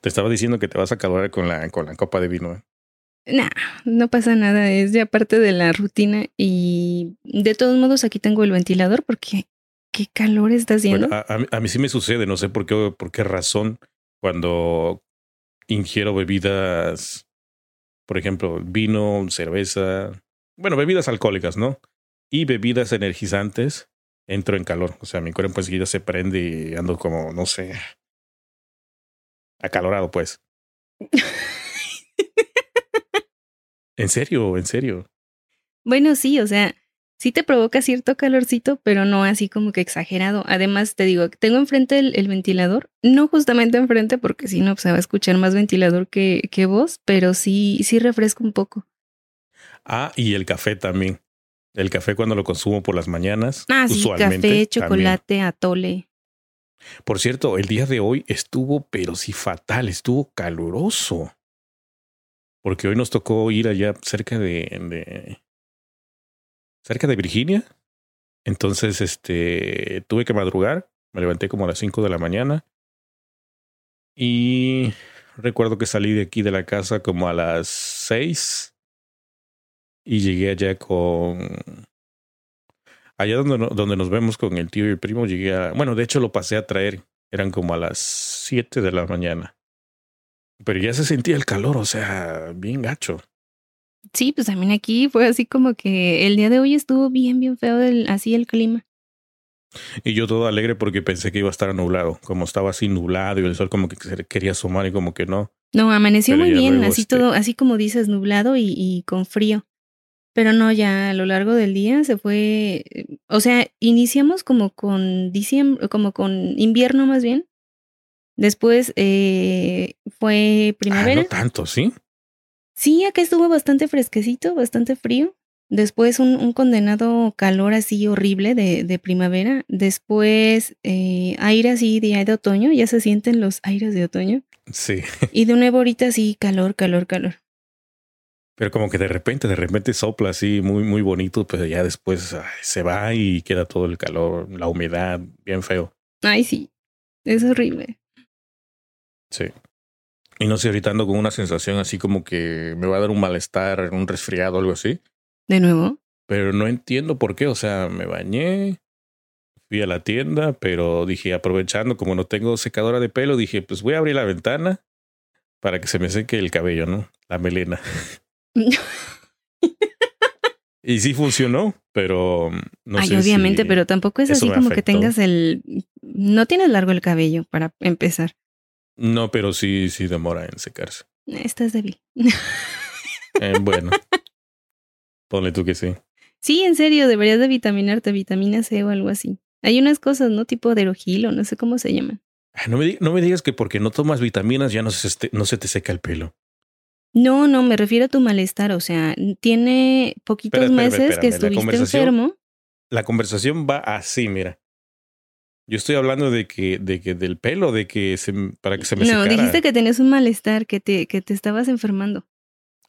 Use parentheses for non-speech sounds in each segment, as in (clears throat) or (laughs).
Te estaba diciendo que te vas a calor con la, con la copa de vino. ¿eh? Nah, no pasa nada, es ya parte de la rutina y de todos modos aquí tengo el ventilador porque qué calor está haciendo. Bueno, a, a, mí sí me sucede, no sé por qué, por qué razón cuando ingiero bebidas, por ejemplo, vino, cerveza, bueno, bebidas alcohólicas, ¿no? Y bebidas energizantes, entro en calor. O sea, mi cuerpo enseguida se prende y ando como, no sé, acalorado, pues. (laughs) en serio, en serio. Bueno, sí, o sea, sí te provoca cierto calorcito, pero no así como que exagerado. Además, te digo, tengo enfrente el, el ventilador, no justamente enfrente, porque si no, pues, se va a escuchar más ventilador que, que vos, pero sí, sí refresca un poco. Ah, y el café también. El café cuando lo consumo por las mañanas. Ah, sí, usualmente, café, chocolate, también. atole. Por cierto, el día de hoy estuvo, pero sí fatal, estuvo caluroso. Porque hoy nos tocó ir allá cerca de, cerca de Virginia. Entonces, este, tuve que madrugar. Me levanté como a las 5 de la mañana. Y recuerdo que salí de aquí de la casa como a las 6. Y llegué allá con... Allá donde, donde nos vemos con el tío y el primo, llegué a... Bueno, de hecho lo pasé a traer. Eran como a las 7 de la mañana. Pero ya se sentía el calor, o sea, bien gacho. Sí, pues también aquí fue así como que el día de hoy estuvo bien, bien feo el, así el clima. Y yo todo alegre porque pensé que iba a estar nublado, como estaba así nublado y el sol como que quería asomar y como que no. No, amaneció Pero muy bien, así este... todo, así como dices, nublado y, y, con frío. Pero no, ya a lo largo del día se fue, o sea, iniciamos como con diciembre, como con invierno más bien. Después eh, fue primavera. Ah, no tanto, ¿sí? Sí, acá estuvo bastante fresquecito, bastante frío. Después un, un condenado calor así horrible de, de primavera. Después eh, aire así de, de otoño, ya se sienten los aires de otoño. Sí. Y de (laughs) nuevo ahorita sí, calor, calor, calor. Pero como que de repente, de repente sopla así muy, muy bonito, pero ya después ay, se va y queda todo el calor, la humedad, bien feo. Ay, sí, es horrible. Sí. Y no sé, ahorita ando con una sensación así como que me va a dar un malestar, un resfriado, algo así. ¿De nuevo? Pero no entiendo por qué. O sea, me bañé, fui a la tienda, pero dije, aprovechando, como no tengo secadora de pelo, dije, pues voy a abrir la ventana para que se me seque el cabello, ¿no? La melena. (laughs) y sí funcionó, pero no Ay, sé obviamente, si pero tampoco es así como que tengas el... No tienes largo el cabello para empezar. No, pero sí, sí demora en secarse. Estás débil. Eh, bueno, ponle tú que sí. Sí, en serio, deberías de vitaminarte, vitamina C o algo así. Hay unas cosas, ¿no? Tipo derogil o no sé cómo se llaman. No me, no me digas que porque no tomas vitaminas ya no se, este- no se te seca el pelo. No, no, me refiero a tu malestar. O sea, tiene poquitos Espera, meses que espérame, la estuviste conversación- enfermo. La conversación va así, mira. Yo estoy hablando de que, de que del pelo, de que se, para que se me No, secara. dijiste que tenías un malestar, que te, que te estabas enfermando.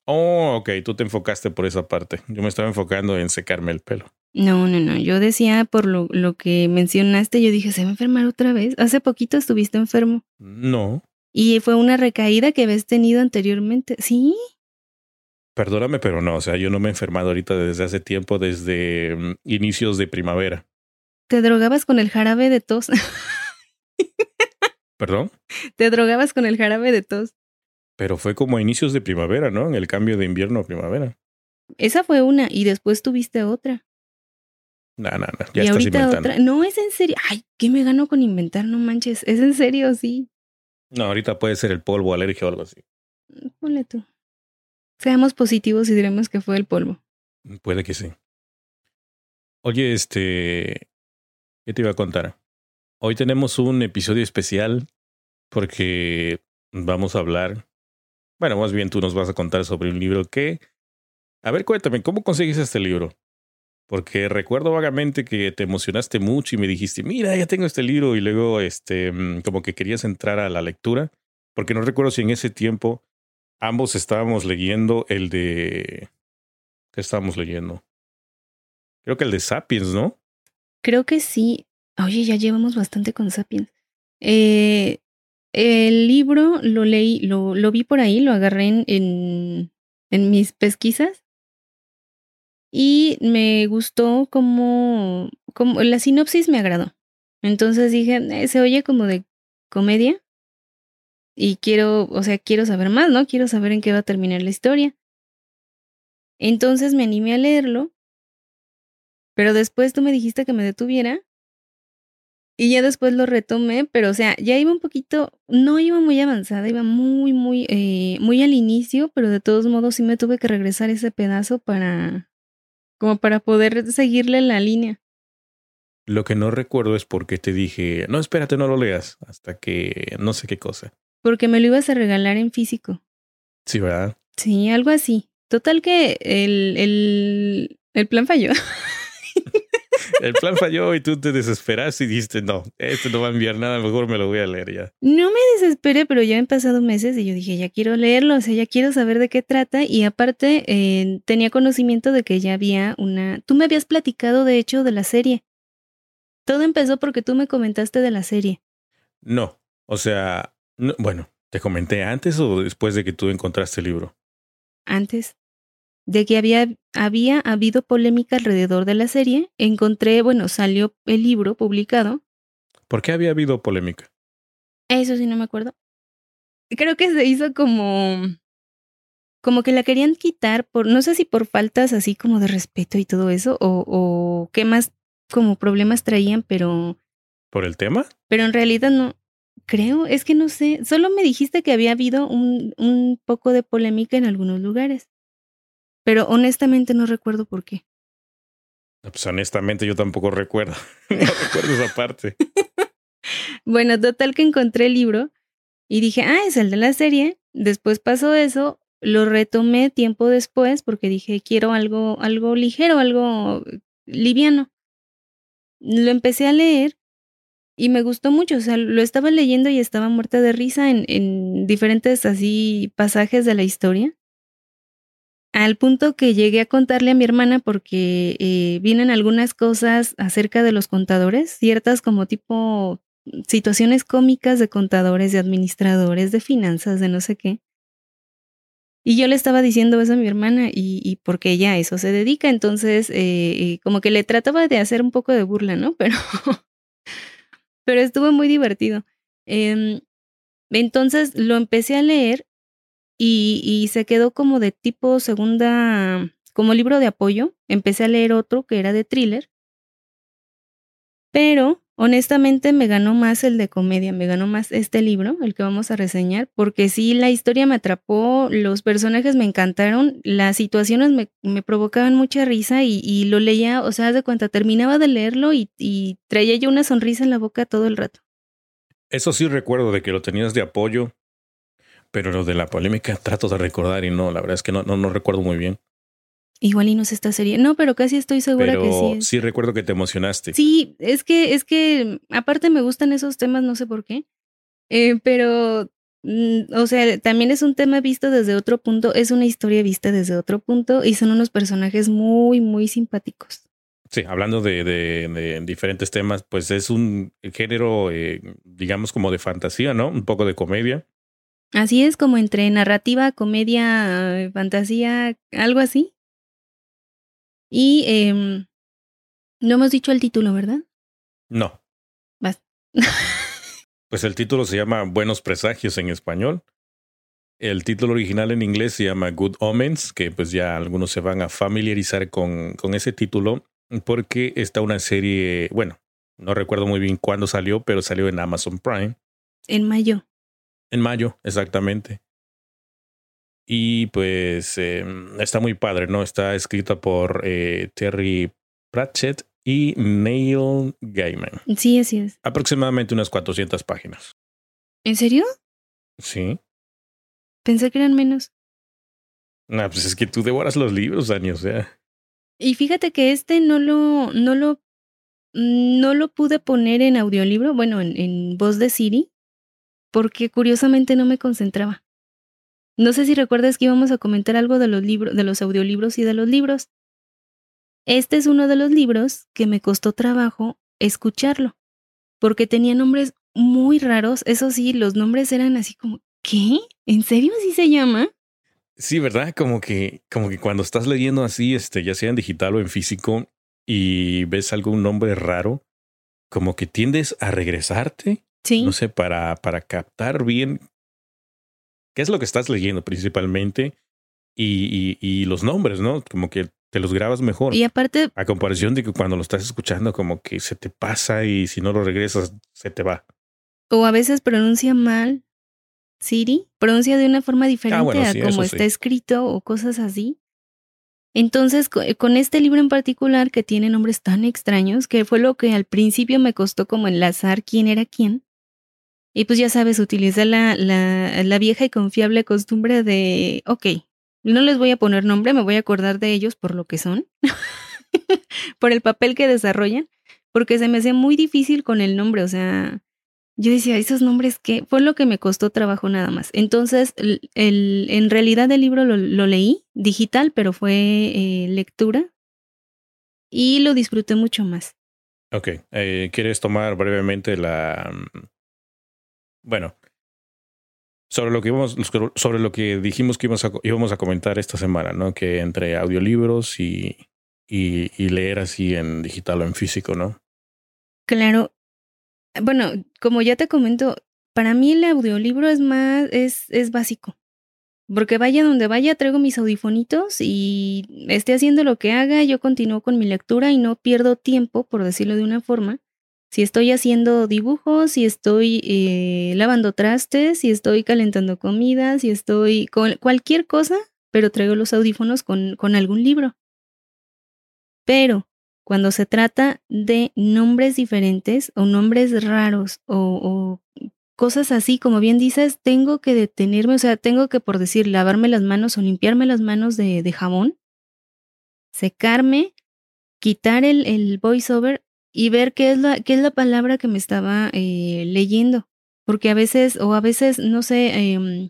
Oh, ok, tú te enfocaste por esa parte. Yo me estaba enfocando en secarme el pelo. No, no, no. Yo decía por lo, lo que mencionaste, yo dije, ¿se va a enfermar otra vez? Hace poquito estuviste enfermo. No, Y fue una recaída que habías tenido anteriormente. Sí. perdóname, pero no. O sea, yo no me he enfermado ahorita desde hace tiempo, desde mm, inicios de primavera. Te drogabas con el jarabe de tos. ¿Perdón? (laughs) te drogabas con el jarabe de tos. Pero fue como a inicios de primavera, ¿no? En el cambio de invierno a primavera. Esa fue una y después tuviste otra. No, no, no. Ya y estás ahorita inventando. otra. No, es en serio. Ay, ¿qué me gano con inventar? No manches. Es en serio, sí. No, ahorita puede ser el polvo, alergia o algo así. Ponle tú. Seamos positivos y diremos que fue el polvo. Puede que sí. Oye, este. ¿Qué te iba a contar? Hoy tenemos un episodio especial porque vamos a hablar. Bueno, más bien tú nos vas a contar sobre un libro que. A ver, cuéntame, ¿cómo conseguiste este libro? Porque recuerdo vagamente que te emocionaste mucho y me dijiste, mira, ya tengo este libro, y luego, este, mm, como que querías entrar a la lectura, porque no recuerdo si en ese tiempo ambos estábamos leyendo el de. ¿Qué estábamos leyendo? Creo que el de Sapiens, ¿no? Creo que sí. Oye, ya llevamos bastante con Sapiens. Eh, El libro lo leí, lo, lo vi por ahí, lo agarré en, en, en mis pesquisas y me gustó como, como la sinopsis me agradó. Entonces dije, eh, se oye como de comedia y quiero, o sea, quiero saber más, ¿no? Quiero saber en qué va a terminar la historia. Entonces me animé a leerlo, pero después tú me dijiste que me detuviera y ya después lo retomé, pero o sea, ya iba un poquito, no iba muy avanzada, iba muy, muy, eh, muy al inicio, pero de todos modos sí me tuve que regresar ese pedazo para, como para poder seguirle la línea. Lo que no recuerdo es por qué te dije, no, espérate, no lo leas, hasta que no sé qué cosa. Porque me lo ibas a regalar en físico. Sí, ¿verdad? Sí, algo así. Total que el, el, el plan falló. (laughs) el plan falló y tú te desesperaste y dijiste, no, esto no va a enviar nada, mejor me lo voy a leer ya. No me desesperé, pero ya han pasado meses y yo dije, ya quiero leerlo, o sea, ya quiero saber de qué trata y aparte eh, tenía conocimiento de que ya había una... Tú me habías platicado, de hecho, de la serie. Todo empezó porque tú me comentaste de la serie. No, o sea, bueno, ¿te comenté antes o después de que tú encontraste el libro? Antes de que había, había habido polémica alrededor de la serie, encontré, bueno, salió el libro publicado. ¿Por qué había habido polémica? Eso sí no me acuerdo. Creo que se hizo como como que la querían quitar por no sé si por faltas así como de respeto y todo eso o, o qué más como problemas traían, pero ¿Por el tema? Pero en realidad no creo, es que no sé, solo me dijiste que había habido un, un poco de polémica en algunos lugares. Pero honestamente no recuerdo por qué. Pues honestamente yo tampoco recuerdo. (laughs) no recuerdo esa parte. (laughs) bueno, total que encontré el libro y dije, ah, es el de la serie. Después pasó eso, lo retomé tiempo después porque dije, quiero algo, algo ligero, algo liviano. Lo empecé a leer y me gustó mucho. O sea, lo estaba leyendo y estaba muerta de risa en, en diferentes así pasajes de la historia al punto que llegué a contarle a mi hermana porque eh, vienen algunas cosas acerca de los contadores, ciertas como tipo situaciones cómicas de contadores, de administradores, de finanzas, de no sé qué. Y yo le estaba diciendo eso a mi hermana y, porque ella a eso se dedica, entonces eh, como que le trataba de hacer un poco de burla, ¿no? Pero, (laughs) pero estuvo muy divertido. Em, entonces lo empecé a leer y, se quedó como de tipo segunda, como libro de apoyo. Empecé a leer otro que era de thriller. Pero honestamente me ganó más el de comedia, me ganó más este libro, el que vamos a reseñar, porque sí, la historia me atrapó, los personajes me encantaron, las situaciones me, me provocaban mucha risa y, y, lo leía, o sea, de cuenta, terminaba de leerlo y, y traía yo una sonrisa en la boca todo el rato. Eso sí recuerdo de que lo tenías de apoyo pero lo de la polémica trato de recordar y no, la verdad es que no, no, no recuerdo muy bien. Igual y no sé esta serie. No, pero casi estoy segura que sí. Sí, recuerdo que te emocionaste. Sí, es que, es que aparte me gustan esos temas, no sé por qué. Eh, pero, mm, o sea, también es un tema visto desde otro punto, es una historia vista desde otro punto y son unos personajes muy, muy simpáticos. Sí, hablando de, de, de diferentes temas, pues es un género, eh, digamos, como de fantasía, ¿no? Un poco de comedia. Así es como entre narrativa, comedia, fantasía, algo así. Y eh, no hemos dicho el título, ¿verdad? No. Vas. (laughs) pues el título se llama Buenos Presagios en español. El título original en inglés se llama Good Omens, que pues ya algunos se van a familiarizar con, con ese título, porque está una serie, bueno, no recuerdo muy bien cuándo salió, pero salió en Amazon Prime. En mayo. En mayo, exactamente. Y pues eh, está muy padre, ¿no? Está escrita por eh, Terry Pratchett y Neil Gaiman. Sí, así es. Aproximadamente unas 400 páginas. ¿En serio? Sí. Pensé que eran menos. No, pues es que tú devoras los libros, Dani, o sea. Y fíjate que este no lo, no lo, no lo pude poner en audiolibro, bueno, en, en voz de Siri, porque curiosamente no me concentraba. No sé si recuerdas que íbamos a comentar algo de los libros, de los audiolibros y de los libros. Este es uno de los libros que me costó trabajo escucharlo, porque tenía nombres muy raros. Eso sí, los nombres eran así como, ¿qué? ¿En serio así se llama? Sí, ¿verdad? Como que, como que cuando estás leyendo así, este, ya sea en digital o en físico, y ves algún nombre raro, como que tiendes a regresarte. Sí. No sé, para, para captar bien qué es lo que estás leyendo principalmente y, y, los nombres, ¿no? Como que te los grabas mejor. Y aparte... A comparación de que cuando lo estás escuchando, como que se te pasa y si no lo regresas, se te va. O a veces pronuncia mal Siri, pronuncia de una forma ah, diferente a como está escrito o cosas así. Entonces, con este libro en particular, que tiene nombres tan extraños, que fue lo que al principio me costó como enlazar quién era quién. Y pues ya sabes, utiliza la, la, la vieja y confiable costumbre de, ok, no les voy a poner nombre, me voy a acordar de ellos por lo que son, (laughs) por el papel que desarrollan, porque se me hacía muy difícil con el nombre, o sea, yo decía, esos nombres que fue lo que me costó trabajo nada más. Entonces, el, en realidad el libro lo, leí digital, pero fue eh, lectura y lo disfruté mucho más. Ok, eh, ¿quieres tomar brevemente la... Bueno, sobre lo que íbamos, sobre lo que dijimos que íbamos a, íbamos a comentar esta semana, ¿no? Que entre audiolibros y, y, y leer así en digital o en físico, ¿no? Claro, bueno, como ya te comento, para mí el audiolibro es más, es, es básico. Porque vaya donde vaya, traigo mis audifonitos y esté haciendo lo que haga, yo continúo con mi lectura y no pierdo tiempo, por decirlo de una forma. Si estoy haciendo dibujos, si estoy eh, lavando trastes, si estoy calentando comida, si estoy con cualquier cosa, pero traigo los audífonos con, con algún libro. Pero cuando se trata de nombres diferentes o nombres raros o, cosas así, como bien dices, tengo que detenerme, o sea, tengo que, por decir, lavarme las manos o limpiarme las manos de, de jabón, secarme, quitar el, el voiceover y ver qué es la, qué es la palabra que me estaba eh, leyendo. Porque a veces, o a veces, no sé, em,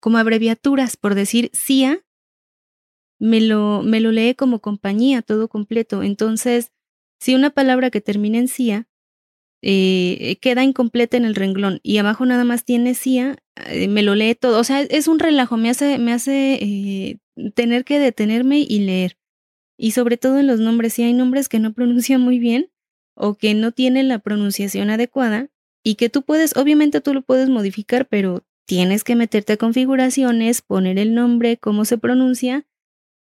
como abreviaturas, por decir CIA, me lo, me lo lee como compañía, todo completo. Entonces, si una palabra que termina en CIA eh, queda incompleta en el renglón y abajo nada más tiene CIA, eh, me lo lee todo. O sea, es un relajo, me hace, me hace eh, tener que detenerme y leer. Y sobre todo en los nombres, si hay nombres que no (laughs) pronuncian muy bien o que no tienen la pronunciación adecuada y que tú puedes, obviamente tú lo puedes modificar, pero tienes que meterte a configuraciones, poner el nombre, cómo se pronuncia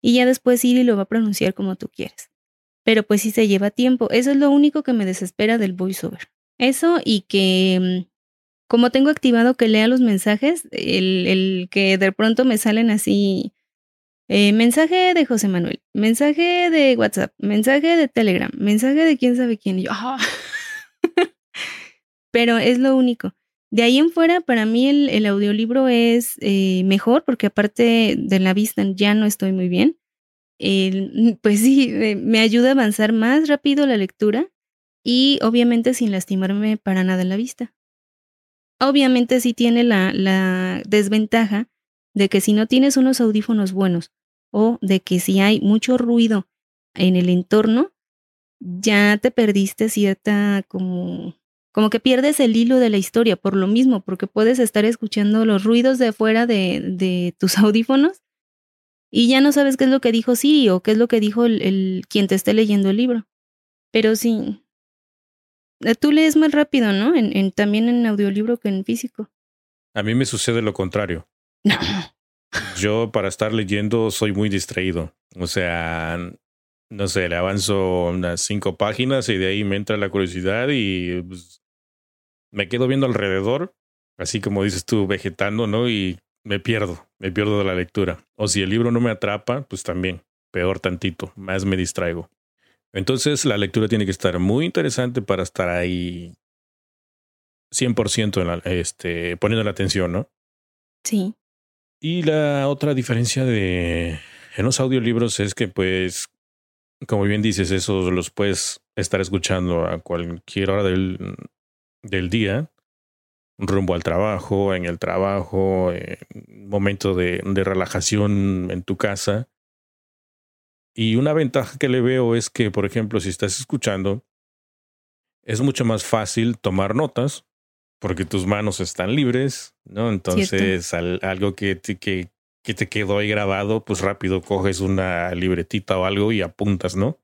y ya después Siri lo va a pronunciar como tú quieres. Pero pues sí se lleva tiempo. Eso es lo único que me desespera del voiceover. Eso y que mm, como tengo activado que lea los mensajes, el, el que de pronto me salen así, eh, mensaje de José Manuel, mensaje de WhatsApp, mensaje de Telegram, mensaje de quién sabe quién. yo, ah". (laughs) Pero es lo único. De ahí en fuera, para mí el, audiolibro es eh, mejor porque aparte de la vista ya no estoy muy bien. (laughs) pues sí, me ayuda a avanzar más rápido la lectura y obviamente sin lastimarme para nada la vista. Obviamente sí tiene la desventaja de que si no tienes unos audífonos buenos o de que si hay mucho ruido en el entorno, ya te perdiste cierta como como que pierdes el hilo de la historia por lo mismo, porque puedes estar escuchando los ruidos de fuera de, de tus (laughs) audífonos y ya no sabes qué es lo que dijo Siri o qué es lo que dijo el, quien te esté leyendo el libro. Pero sí, eh, tú lees más rápido, ¿no? En, en, también en audiolibro que en físico. A mí me sucede lo contrario. (clears throat) Yo para estar leyendo soy muy distraído. O sea, no sé, le avanzo unas cinco páginas y de ahí me entra la curiosidad y pues, me quedo viendo alrededor, así como dices tú, vegetando, ¿no? Y me pierdo, me pierdo de la lectura. O si el libro no me atrapa, pues también, peor tantito, más me distraigo. Entonces la lectura tiene que estar muy interesante para estar ahí 100% en la, este, poniendo la atención, ¿no? Sí. Y la otra diferencia de en los audiolibros es que pues como bien dices, esos los puedes estar escuchando a cualquier hora del, del día, rumbo al trabajo, en el trabajo, en momento de, de relajación en tu casa. Y una ventaja que le veo es que, por ejemplo, si estás escuchando, es mucho más fácil tomar notas porque tus manos están libres, ¿no? Entonces, algo que te, que, que te quedó ahí grabado, pues rápido coges una libretita o algo y apuntas, ¿no?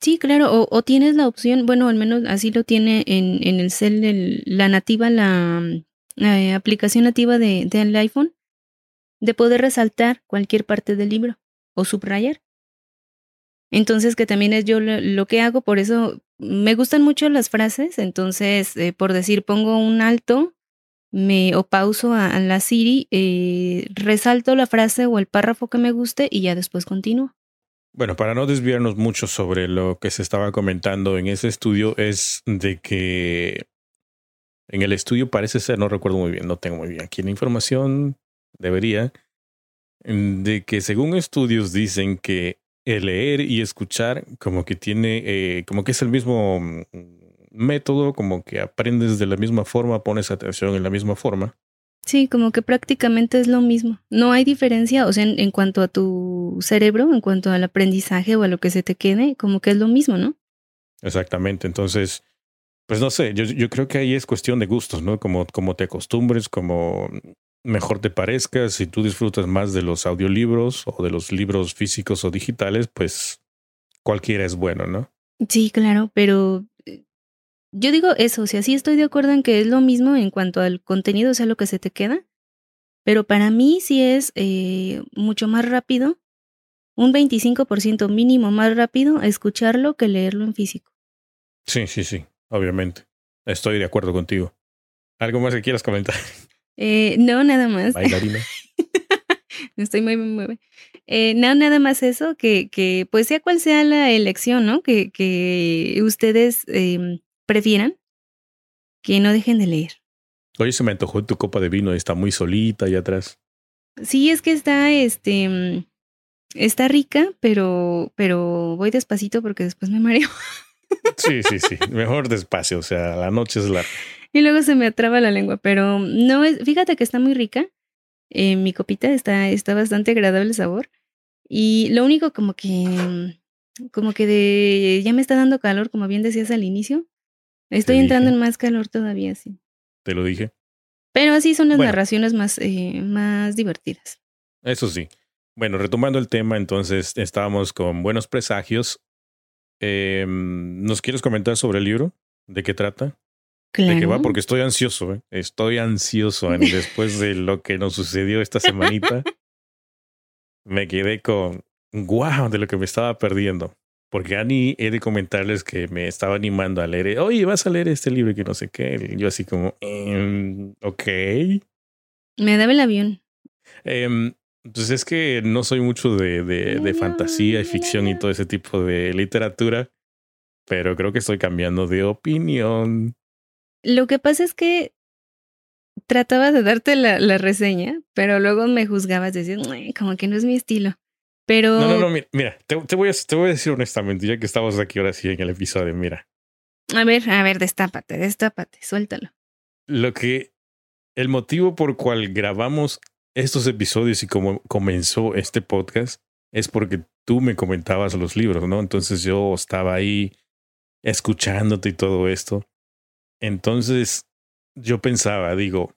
Sí, claro, o, tienes la opción, bueno, al menos así lo tiene en, en el cel, la nativa, la, eh, aplicación nativa de, del iPhone, de poder resaltar cualquier parte del libro o subrayar. Entonces, que también es yo lo, que hago, por eso me gustan mucho las frases, entonces, eh, por decir, pongo un alto me, o pauso a, la Siri, eh, resalto la frase o el párrafo que me guste y ya después continúo. Bueno, para no desviarnos mucho sobre lo que se estaba comentando en ese estudio, es de que en el estudio parece ser, no recuerdo muy bien, no tengo muy bien aquí la información, debería, de que según estudios dicen que el leer y escuchar como que tiene, eh, como que es el mismo mm, método, como que aprendes de la misma forma, pones atención en la misma forma. Sí, como que prácticamente es lo mismo. No hay diferencia, o sea, en, cuanto a tu cerebro, en cuanto al aprendizaje o a lo que se te quede, como que es lo mismo, ¿no? Exactamente. Entonces, pues no sé, yo, yo creo que ahí es cuestión de gustos, ¿no? Como, como te acostumbres, como mejor te parezca, si tú disfrutas más de los audiolibros o de los libros físicos o digitales, pues cualquiera es bueno, ¿no? Sí, claro, pero eh, yo digo eso, o sea, sí estoy de acuerdo en que es lo mismo en cuanto al contenido, o sea, lo que se te queda, pero para mí sí es eh, mucho más rápido, un 25% mínimo más rápido escucharlo que leerlo en físico. Sí, sí, sí, obviamente. Estoy de acuerdo contigo. ¿Algo más que quieras comentar? Eh, no, nada más. Bailarina. (laughs) Estoy muy, muy, muy. Eh, no, nada más eso, que, que pues sea cual sea la elección, ¿no? Que, que ustedes eh, prefieran, que no dejen de leer. Oye, se me antojó tu copa de vino, está muy solita ahí atrás. Sí, es que está, este, mm, está rica, pero, pero voy despacito porque después me mareo. Sí, sí, sí. Mejor despacio, o sea, la noche es larga. Y luego se me atraba la lengua, pero no es, fíjate que está muy rica. Eh, mi copita está, está bastante agradable el sabor. Y lo único como que, como que de, ya me está dando calor, como bien decías al inicio. Estoy entrando en más calor todavía, sí. Te lo dije. Pero así son las narraciones más, eh, más divertidas. Eso sí. Bueno, retomando el tema, entonces estábamos con buenos presagios. Eh, ¿Nos quieres comentar sobre el libro? ¿De qué trata? De qué va, porque estoy ansioso, ¿eh? estoy ansioso después de lo que nos sucedió esta semanita. me quedé con wow de lo que me estaba perdiendo. Porque Ani he de comentarles que me estaba animando a leer. Oye, vas a leer este libro que no sé qué. yo así como, em, ok. Me daba el avión. Eh, pues es que no soy mucho de, de, de fantasía y ficción y todo ese tipo de literatura. Pero creo que estoy cambiando de opinión. Lo que pasa es que trataba de darte la, la reseña, pero luego me juzgabas, decías, como que no es mi estilo. Pero. No, no, no, mira, te, te, voy a, te voy a decir honestamente, ya que estamos aquí ahora sí en el episodio, mira. A ver, a ver, destápate, destápate, suéltalo. Lo que. El motivo por cual grabamos estos episodios y cómo comenzó este podcast es porque tú me comentabas los libros, ¿no? Entonces yo estaba ahí escuchándote y todo esto. Entonces yo pensaba, digo,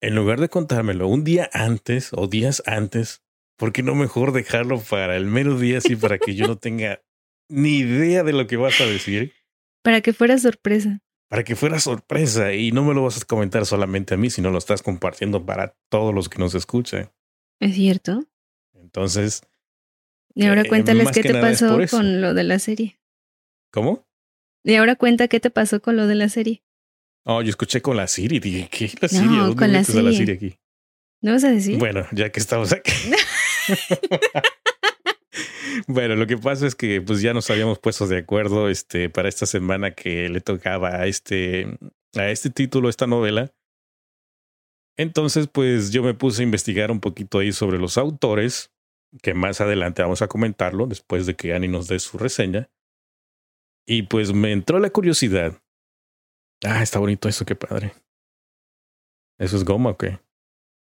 en lugar de contármelo un día antes o días antes, ¿por qué no mejor dejarlo para el mero día así para que yo no tenga ni idea de lo que vas a decir? Para que fuera sorpresa. Para que fuera sorpresa y no me lo vas a comentar solamente a mí, sino lo estás compartiendo para todos los que nos escuchan. ¿Es cierto? Entonces. Y ahora eh, cuéntales qué te pasó con lo de la serie. ¿Cómo? Y ahora cuenta qué te pasó con lo de la serie. Oh, yo escuché con la Siri. Dije, ¿qué la Siri? No, con la Siri. la Siri aquí? ¿No vas a decir? Bueno, ya que estamos aquí. (laughs) bueno, lo que pasa es que pues ya nos habíamos puesto de acuerdo este, para esta semana que le tocaba a este, a este título, esta novela. Entonces, pues yo me puse a investigar un poquito ahí sobre los autores, que más adelante vamos a comentarlo después de que Annie nos dé su reseña. Y pues me entró la curiosidad Ah, está bonito eso, qué padre. ¿Eso es goma o qué?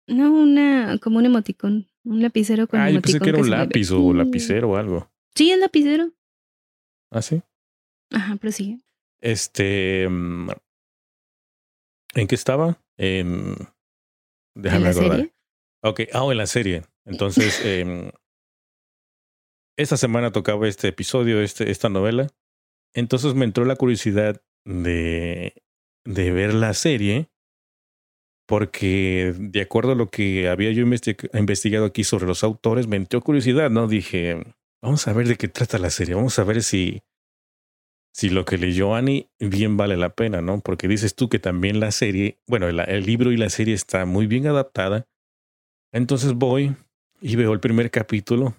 No, una, como un emoticón, un lapicero con ah, yo pensé que era un lápiz o lapicero o algo. Sí, es lapicero. ¿Ah, sí? Ajá, pero sigue. Este. Mm, ¿En qué estaba? Déjame ¿En la acordar. Serie? Ok, ah, en la serie. Entonces, eh, esta semana tocaba este episodio, este, esta novela. Entonces me entró la curiosidad de, de ver la serie, porque de acuerdo a lo que había yo investigado aquí sobre los autores, me entró curiosidad, ¿no? Dije, vamos a ver de qué trata la serie, vamos a ver si, si lo que leyó Annie bien vale la pena, ¿no? Porque dices tú que también la serie, bueno, el libro y la serie está muy bien adaptada. Entonces voy y veo el primer capítulo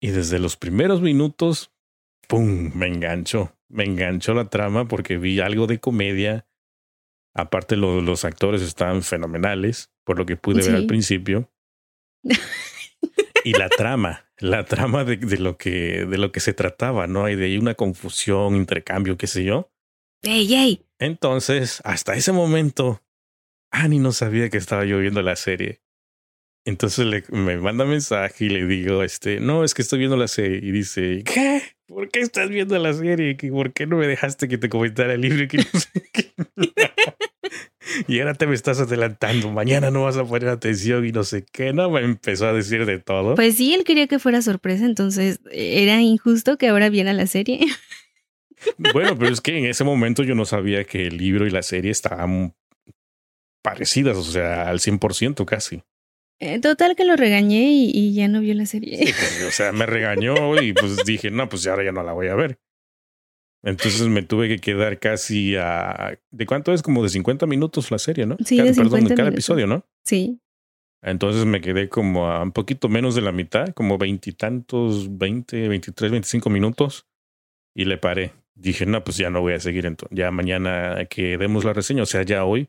y desde los primeros minutos, ¡pum! Me enganchó. Me enganchó la trama porque vi algo de comedia. Aparte, los actores estaban fenomenales, por lo que pude ver al principio. (laughs) y la trama, la trama de, de, lo que, de lo que se trataba, ¿no? Hay de ahí una confusión, intercambio, qué sé yo. ¡Ey, ey! Entonces, hasta ese momento, Annie no sabía que estaba yo viendo la serie. Entonces le, me manda mensaje y le digo, este, no, es que estoy viendo la serie. Y dice, ¿qué? ¿Por qué estás viendo la serie? ¿Por qué no me dejaste que te comentara el libro? (laughs) (laughs) y ahora te me estás adelantando. Mañana no vas a poner atención y no sé qué. No, me empezó a decir de todo. Pues sí, él quería que fuera sorpresa, entonces era injusto que ahora viera la serie. (laughs) bueno, pero es que en ese momento yo no sabía que el libro y la serie estaban parecidas, o sea, al 100% casi. Eh, total que lo regañé y, ya no vio la serie. Pues, o sea, me regañó y pues (laughs) dije, no, pues ahora ya no la voy a ver. Entonces me tuve que quedar casi a... ¿De cuánto es? Como de 50 minutos la serie, ¿no? Sí, de 50 Perdón, cada episodio, ¿no? Sí. Entonces me quedé como a un poquito menos de la mitad, como veintitantos, 20, 23, 25 minutos y le paré. Dije, no, pues ya no voy a seguir. Entonces, ya mañana que demos la reseña, o sea, ya hoy,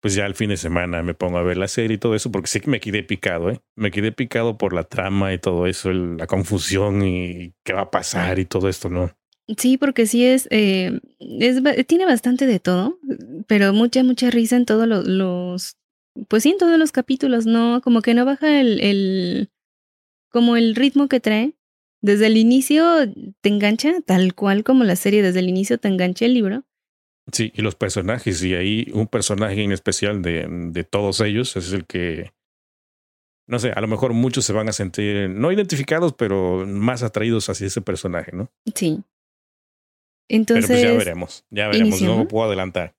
pues ya al fin de semana me pongo a ver la serie y todo eso, porque sí que me quedé picado, ¿eh? Me quedé picado por la trama y todo eso, la confusión y qué va a pasar y todo esto, ¿no? Sí, porque sí es, eh, es tiene bastante de todo, pero mucha, mucha risa en todos los, los, pues sí, en todos los capítulos, ¿no? Como que no baja el, el, como el ritmo que trae. Desde el inicio te engancha, tal cual como la serie, desde el inicio te engancha el libro. Sí, y los personajes, y ahí un personaje en especial de, de todos ellos es el que, no sé, a lo mejor muchos se van a sentir no identificados, pero más atraídos hacia ese personaje, ¿no? Sí. Entonces. Pero pues ya veremos, ya veremos, no puedo adelantar.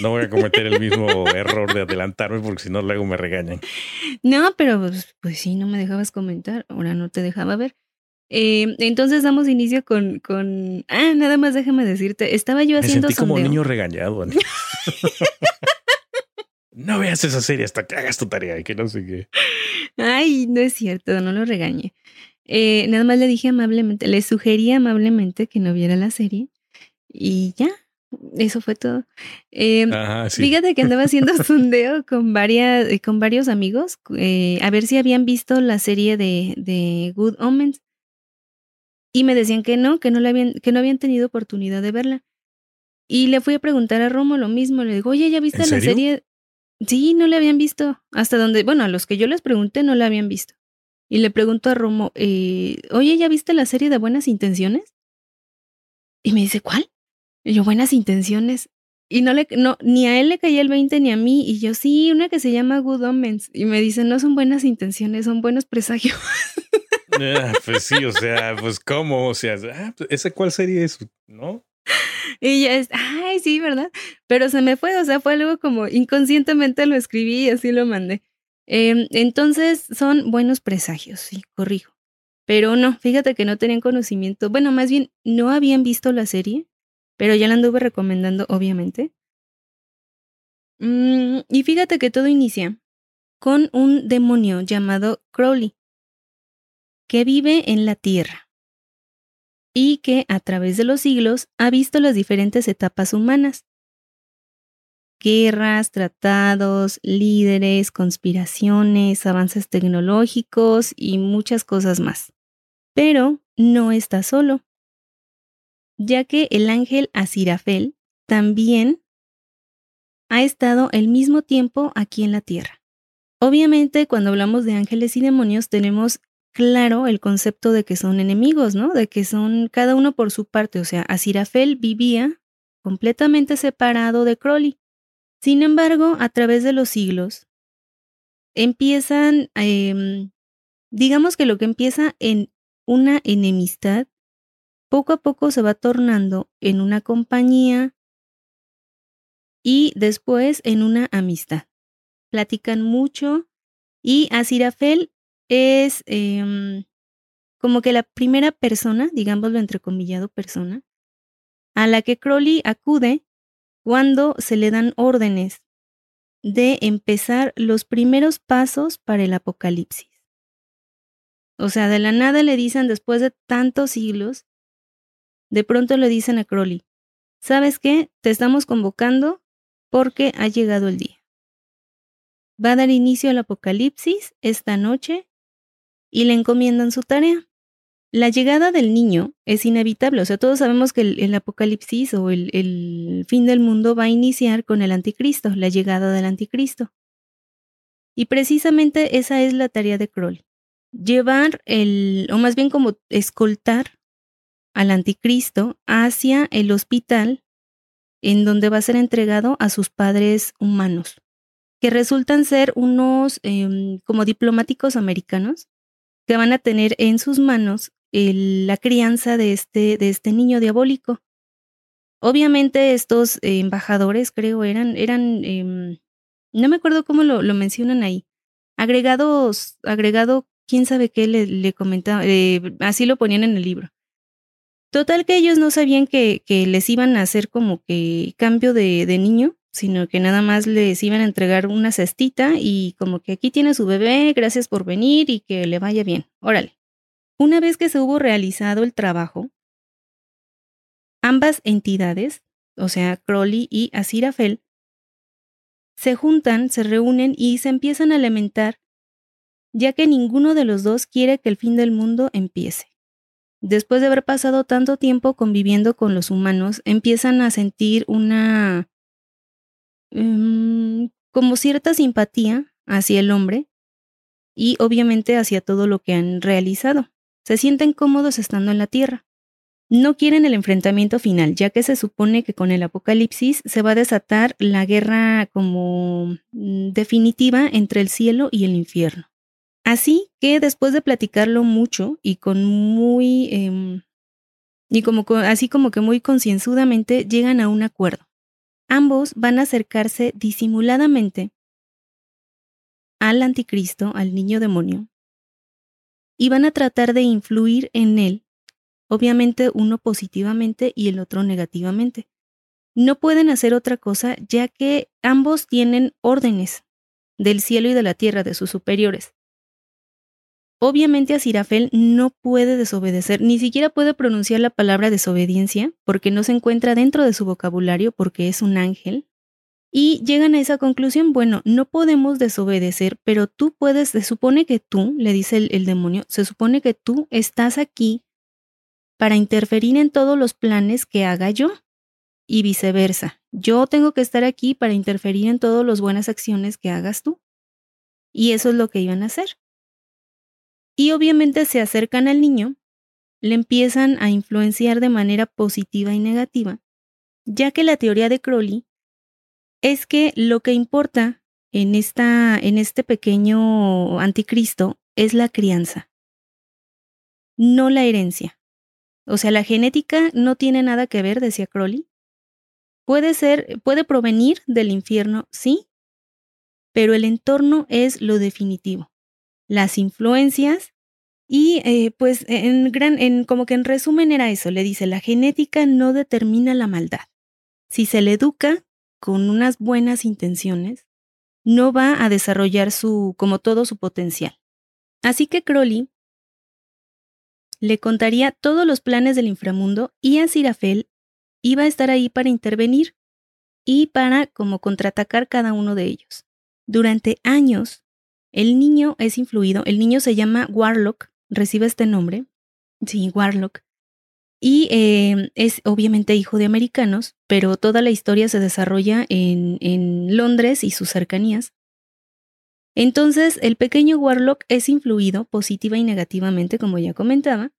No voy a cometer el mismo (laughs) error de adelantarme porque si no luego me regañan. No, pero pues, pues sí, no me dejabas comentar, ahora no te dejaba ver. Eh, entonces damos inicio con, con. Ah, nada más déjame decirte. Estaba yo haciendo. Sentí como niño regañado. (laughs) ¿no? veas esa serie hasta que hagas tu tarea y que no sé qué. Ay, no es cierto, no lo regañe. Eh, nada más le dije amablemente, le sugerí amablemente que no viera la serie y ya, eso fue todo. Eh, Fíjate que andaba haciendo (laughs) sondeo con varias, con varios amigos a ver si habían visto la serie de, de Good Omens y me decían que no, que no, le habían, que no habían tenido oportunidad de verla. Y le fui a preguntar a Romo lo mismo. Le digo, oye, ¿ya viste la serie? Sí, no la habían visto. Hasta donde, bueno, a los que yo les pregunté no la habían visto. Y le pregunto a Romo, eh, oye, ¿ya viste la serie de Buenas Intenciones? Y me dice, ¿cuál? Y yo, Buenas Intenciones. Y no le, no, ni a él le caía el 20 ni a mí. Y yo, sí, una que se llama Good Omens. Y me dice, no son buenas intenciones, son buenos presagios. Ah, pues sí, o sea, pues cómo, o sea, ah, pues, ¿esa cuál serie es? ¿No? Y ya es, ay, sí, ¿verdad? Pero se me fue, o sea, fue algo como inconscientemente lo escribí y así lo mandé. Em, entonces son buenos presagios, sí, corrijo. Pero no, fíjate que no tenían conocimiento. Bueno, más bien no habían visto la serie, pero ya la anduve recomendando, obviamente. Mm, y fíjate que todo inicia con un demonio llamado Crowley que vive en la Tierra y que a través de los siglos ha visto las diferentes etapas humanas. Guerras, tratados, líderes, conspiraciones, avances tecnológicos y muchas cosas más. Pero no está solo, ya que el ángel Asirafel también ha estado el mismo tiempo aquí en la Tierra. Obviamente, cuando hablamos de ángeles y demonios, tenemos claro el concepto de que son enemigos, ¿no? De que son cada uno por su parte. O sea, Asirafel vivía completamente separado de Crowley. Sin embargo, a través de los siglos, empiezan, em, digamos que lo que empieza en una enemistad, poco a poco se va tornando en una compañía y después en una amistad. Platican mucho y Asirafel es em, como que la primera persona, digámoslo entrecomillado persona, a la que Crowley acude cuando se le dan órdenes de empezar los primeros pasos para el apocalipsis. O sea, de la nada le dicen, después de tantos siglos, de pronto le dicen a Crowley, ¿sabes qué? Te estamos convocando porque ha llegado el día. Va a dar inicio al apocalipsis esta noche y le encomiendan su tarea. La llegada del niño es inevitable, o sea, todos sabemos que el, apocalipsis o el, fin del mundo va a iniciar con el anticristo, la llegada del anticristo. Y precisamente esa es la tarea de Crowley, llevar el, o más bien como escoltar al anticristo hacia el hospital en donde va a ser entregado a sus padres humanos, que resultan ser unos em, como diplomáticos americanos que van a tener en sus manos la crianza de este, de este niño diabólico. Obviamente estos eh, embajadores, creo, eran, eran em, no me acuerdo cómo lo, mencionan ahí, agregados, agregado, quién sabe qué le, le comentaba, eh, así lo ponían en el libro. Total que ellos no sabían que, que les iban a hacer como que cambio de, de niño, sino que nada más les iban a entregar una cestita y como que aquí tiene su bebé, gracias por venir y que le vaya bien. Órale. Una vez que se hubo realizado el trabajo, ambas entidades, o sea, Crowley y Asirafel, se juntan, se reúnen y se empiezan a lamentar, ya que ninguno de los dos quiere que el fin del mundo empiece. Después de haber pasado tanto tiempo conviviendo con los humanos, empiezan a sentir una... Mm, como cierta simpatía hacia el hombre y obviamente hacia todo lo que han realizado. Se sienten cómodos estando en la Tierra. No quieren el enfrentamiento final, ya que se supone que con el apocalipsis se va a desatar la guerra como mm, definitiva entre el cielo y el infierno. Así que después de platicarlo mucho y con muy... Em, y como, así como que muy concienzudamente llegan a un acuerdo. Ambos van a acercarse disimuladamente al anticristo, al niño demonio, y van a tratar de influir en él, obviamente uno positivamente y el otro negativamente. No pueden hacer otra cosa ya que ambos tienen órdenes del cielo y de la tierra de sus superiores. Obviamente a Sirafel no puede desobedecer, ni siquiera puede pronunciar la palabra desobediencia porque no se encuentra dentro de su vocabulario porque es un ángel, y llegan a esa conclusión, bueno, no podemos desobedecer, pero tú puedes, se supone que tú, le dice el, demonio, se supone que tú estás aquí para interferir en todos los planes que haga yo y viceversa. Yo tengo que estar aquí para interferir en todas las buenas acciones que hagas tú. Y eso es lo que iban a hacer. Y obviamente se acercan al niño, le empiezan a influenciar de manera positiva y negativa, ya que la teoría de Crowley es que lo que importa en, esta, en este pequeño anticristo es la crianza, no la herencia. O sea, la genética no tiene nada que ver, decía Crowley. Puede ser, puede provenir del infierno, sí, pero el entorno es lo definitivo. Las influencias y eh, pues en gran, en, como que en resumen era eso, le dice, la genética no determina la maldad. Si se le educa, con unas buenas intenciones, no va a desarrollar su, como todo su potencial. Así que Crowley le contaría todos los planes del inframundo y a Sirafel iba a estar ahí para intervenir y para como contraatacar cada uno de ellos. Durante años, el niño es influido, el niño se llama Warlock, recibe este nombre, sí, Warlock, y eh, es obviamente hijo de americanos, pero toda la historia se desarrolla en, en Londres y sus cercanías. Entonces, el pequeño Warlock es influido positiva y negativamente, como ya comentaba,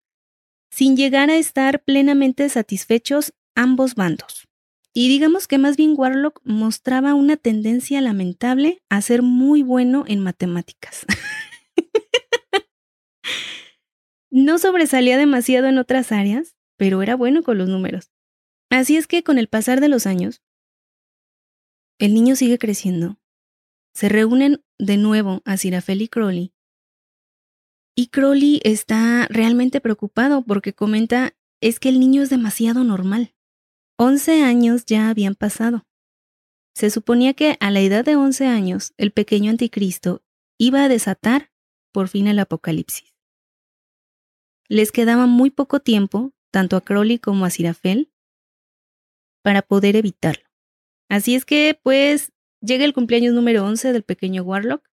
sin llegar a estar plenamente satisfechos ambos bandos. Y digamos que más bien Warlock mostraba una tendencia lamentable a ser muy bueno en matemáticas. (laughs) no sobresalía demasiado en otras áreas, pero era bueno con los números. Así es que con el pasar de los años, el niño sigue creciendo. Se reúnen de nuevo a Sirafel y Crowley. Y Crowley está realmente preocupado porque comenta es que el niño es demasiado normal. Once años ya habían pasado. Se suponía que a la edad de once años el pequeño anticristo iba a desatar por fin el apocalipsis. Les quedaba muy poco tiempo, tanto a Crowley como a Sirafel, para poder evitarlo. Así es que, pues, llega el cumpleaños número 11 del pequeño Warlock,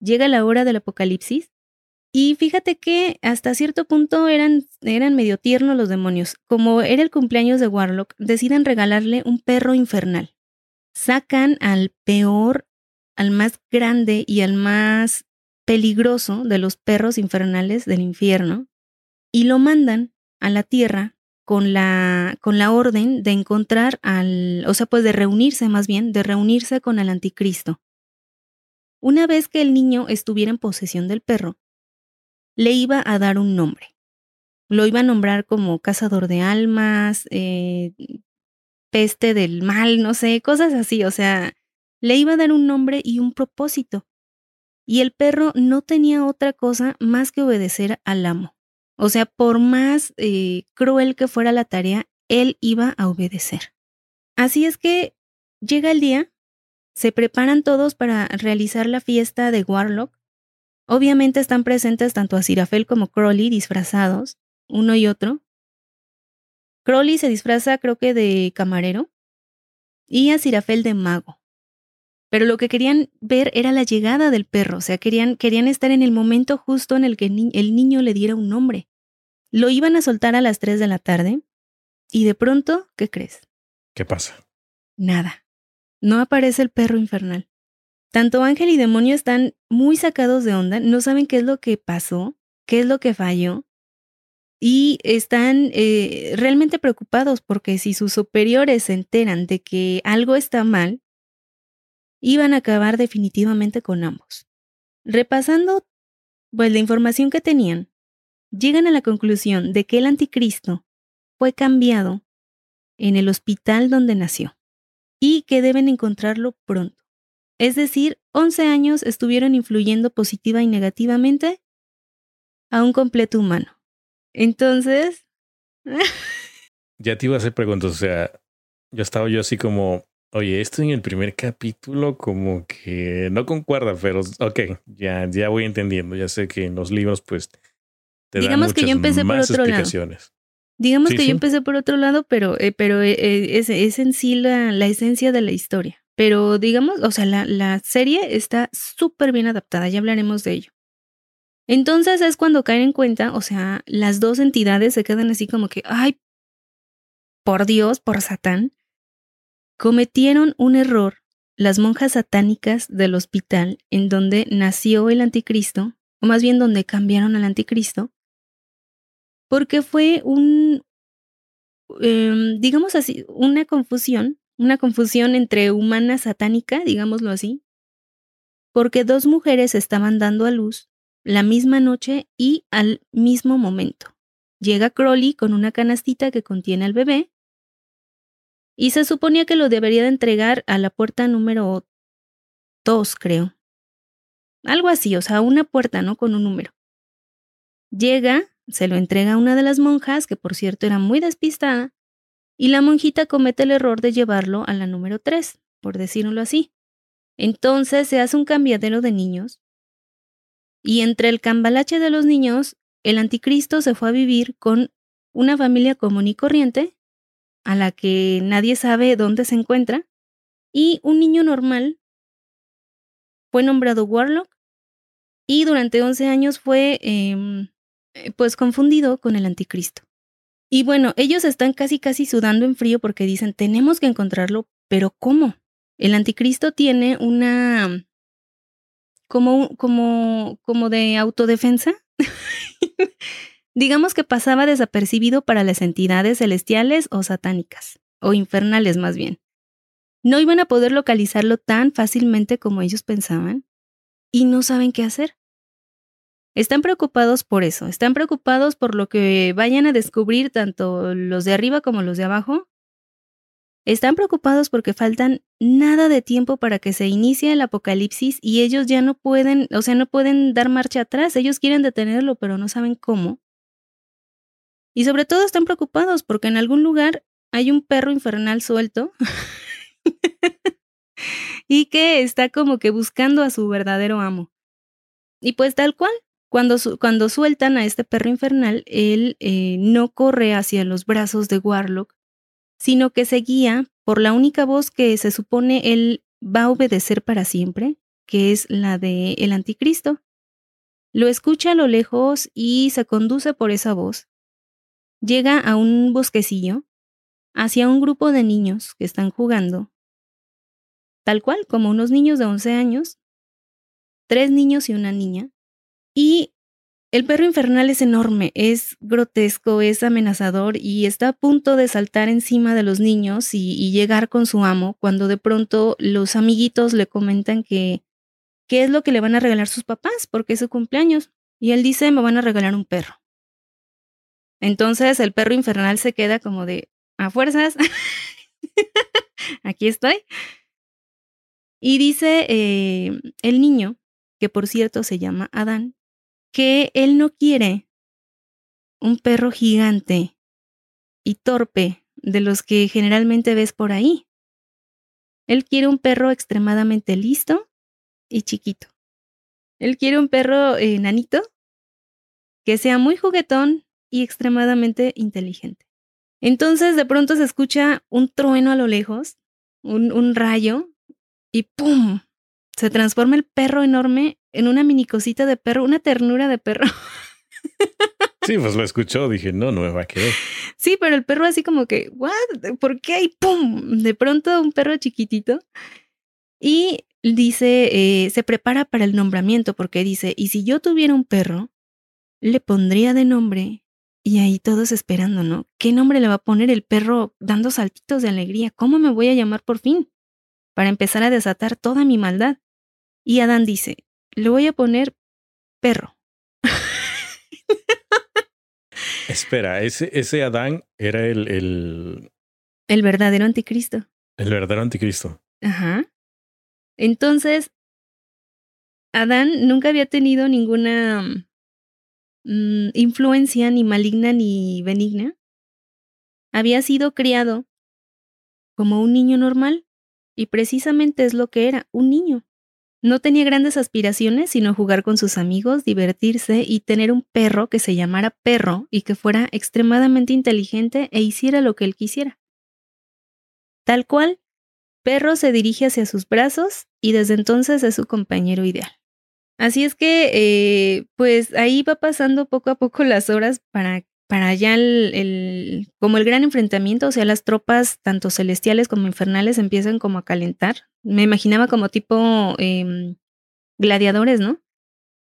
llega la hora del apocalipsis, y fíjate que hasta cierto punto eran, eran medio tiernos los demonios. Como era el cumpleaños de Warlock, deciden regalarle un perro infernal. Sacan al peor, al más grande y al más peligroso de los perros infernales del infierno y lo mandan a la tierra con la, con la orden de encontrar al, o sea, pues de reunirse más bien, de reunirse con el anticristo. Una vez que el niño estuviera en posesión del perro, le iba a dar un nombre. Lo iba a nombrar como cazador de almas, eh, peste del mal, no sé, cosas así, o sea, le iba a dar un nombre y un propósito. Y el perro no tenía otra cosa más que obedecer al amo. O sea, por más eh, cruel que fuera la tarea, él iba a obedecer. Así es que llega el día, se preparan todos para realizar la fiesta de Warlock. Obviamente están presentes tanto a Sirafel como Crowley disfrazados, uno y otro. Crowley se disfraza creo que de camarero y a Sirafel de mago. Pero lo que querían ver era la llegada del perro, o sea, querían, querían estar en el momento justo en el que el niño le diera un nombre. Lo iban a soltar a las 3 de la tarde y de pronto, ¿qué crees? ¿Qué pasa? Nada. No aparece el perro infernal. Tanto ángel y demonio están muy sacados de onda, no saben qué es lo que pasó, qué es lo que falló, y están eh, realmente preocupados porque si sus superiores se enteran de que algo está mal, iban a acabar definitivamente con ambos. Repasando, pues la información que tenían, llegan a la conclusión de que el anticristo fue cambiado en el hospital donde nació y que deben encontrarlo pronto. Es decir, 11 años estuvieron influyendo positiva y negativamente a un completo humano. Entonces... (laughs) ya te iba a hacer preguntas, o sea, yo estaba yo así como, oye, esto en el primer capítulo como que no concuerda, pero ok, ya, ya voy entendiendo, ya sé que en los libros pues Digamos que yo empecé por otro lado. Digamos que yo empecé por otro lado, pero, eh, pero eh, eh, es, es, en sí la, la, esencia de la historia. Pero digamos, o sea, la, la serie está súper bien adaptada, ya hablaremos de ello. Entonces es cuando caen en cuenta, o sea, las dos entidades se quedan así como que, ay, por Dios, por Satán, cometieron un error las monjas satánicas del hospital en donde nació el anticristo, o más bien donde cambiaron al anticristo, porque fue un, em, digamos así, una confusión, una confusión entre humana satánica, digámoslo así, porque dos mujeres estaban dando a luz la misma noche y al mismo momento. Llega Crowley con una canastita que contiene al bebé y se suponía que lo debería de entregar a la puerta número dos, creo. Algo así, o sea, una puerta, ¿no? Con un número. Llega, se lo entrega a una de las monjas, que por cierto era muy despistada, y la monjita comete el error de llevarlo a la número 3, por decirlo así. Entonces se hace un cambiadero de niños, y entre el cambalache de los niños, el anticristo se fue a vivir con una familia común y corriente, a la que nadie sabe dónde se encuentra, y un niño normal fue nombrado Warlock y durante 11 años fue eh, eh, pues confundido con el anticristo. Y bueno, ellos están casi casi sudando en frío porque dicen, tenemos que encontrarlo, pero ¿cómo? El anticristo tiene una como como como de autodefensa. (laughs) Digamos que pasaba desapercibido para las entidades celestiales o satánicas. o infernales más bien. No iban a poder localizarlo tan fácilmente como ellos pensaban y no saben qué hacer. Están preocupados por eso, están preocupados por lo que vayan a descubrir tanto los de arriba como los de abajo. Están preocupados porque faltan nada de tiempo para que se inicie el apocalipsis y ellos ya no pueden, o sea, no pueden dar marcha atrás, ellos quieren detenerlo, pero no saben cómo. Y sobre todo están preocupados porque en algún lugar hay un perro infernal suelto (laughs) y que está como que buscando a su verdadero amo. Y pues tal cual, cuando, cuando sueltan a este perro infernal, él eh, no corre hacia los brazos de Warlock, sino que se guía por la única voz que se supone él va a obedecer para siempre, que es la de el anticristo. Lo escucha a lo lejos y se conduce por esa voz. Llega a un bosquecillo, hacia un grupo de niños que están jugando, tal cual como unos niños de 11 años, tres niños y una niña, y el perro infernal es enorme, es grotesco, es amenazador y está a punto de saltar encima de los niños y, llegar con su amo cuando de pronto los amiguitos le comentan que qué es lo que le van a regalar sus papás porque es su cumpleaños. Y él dice, me van a regalar un perro. Entonces el perro infernal se queda como de, a fuerzas, (laughs) aquí estoy. Y dice eh, el niño, que por cierto se llama Adán, que él no quiere un perro gigante y torpe de los que generalmente ves por ahí. Él quiere un perro extremadamente listo y chiquito. Él quiere un perro enanito que sea muy juguetón y extremadamente inteligente. Entonces de pronto se escucha un trueno a lo lejos, un, un rayo, y ¡pum! Se transforma el perro enorme en una mini cosita de perro, una ternura de perro. Sí, pues lo escuchó, dije, no, no me va a querer. Sí, pero el perro así como que, ¿what? ¿Por qué? Y ¡pum! De pronto un perro chiquitito. Y dice, eh, se prepara para el nombramiento porque dice, y si yo tuviera un perro, le pondría de nombre. Y ahí todos esperando, ¿no? ¿Qué nombre le va a poner el perro dando saltitos de alegría? ¿Cómo me voy a llamar por fin? Para empezar a desatar toda mi maldad. Y Adán dice, le voy a poner perro. Espera, ese, ese Adán era el, el... El verdadero anticristo. El verdadero anticristo. Ajá. Entonces, Adán nunca había tenido ninguna mm, influencia ni maligna ni benigna. Había sido criado como un niño normal y precisamente es lo que era, un niño. No tenía grandes aspiraciones, sino jugar con sus amigos, divertirse y tener un perro que se llamara perro y que fuera extremadamente inteligente e hiciera lo que él quisiera. Tal cual, perro se dirige hacia sus brazos y desde entonces es su compañero ideal. Así es que, eh, pues ahí va pasando poco a poco las horas para para allá el, como el gran enfrentamiento, o sea, las tropas, tanto celestiales como infernales, empiezan como a calentar. Me imaginaba como tipo em, gladiadores, ¿no?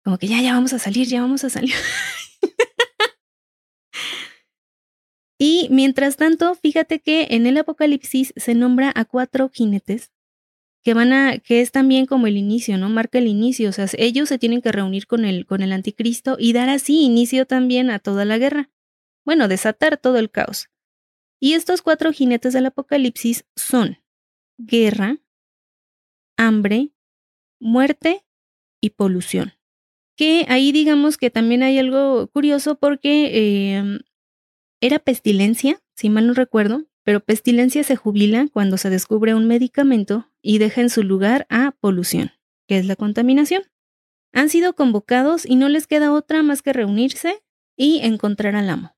Como que ya, ya vamos a salir, ya vamos a salir. (laughs) y mientras tanto, fíjate que en el Apocalipsis se nombra a cuatro jinetes que van a, que es también como el inicio, ¿no? Marca el inicio. O sea, ellos se tienen que reunir con el, con el anticristo y dar así inicio también a toda la guerra bueno, desatar todo el caos. Y estos cuatro jinetes del apocalipsis son guerra, hambre, muerte y polución. Que ahí digamos que también hay algo curioso porque em, era pestilencia, si mal no recuerdo, pero pestilencia se jubila cuando se descubre un medicamento y deja en su lugar a polución, que es la contaminación. Han sido convocados y no les queda otra más que reunirse y encontrar al amo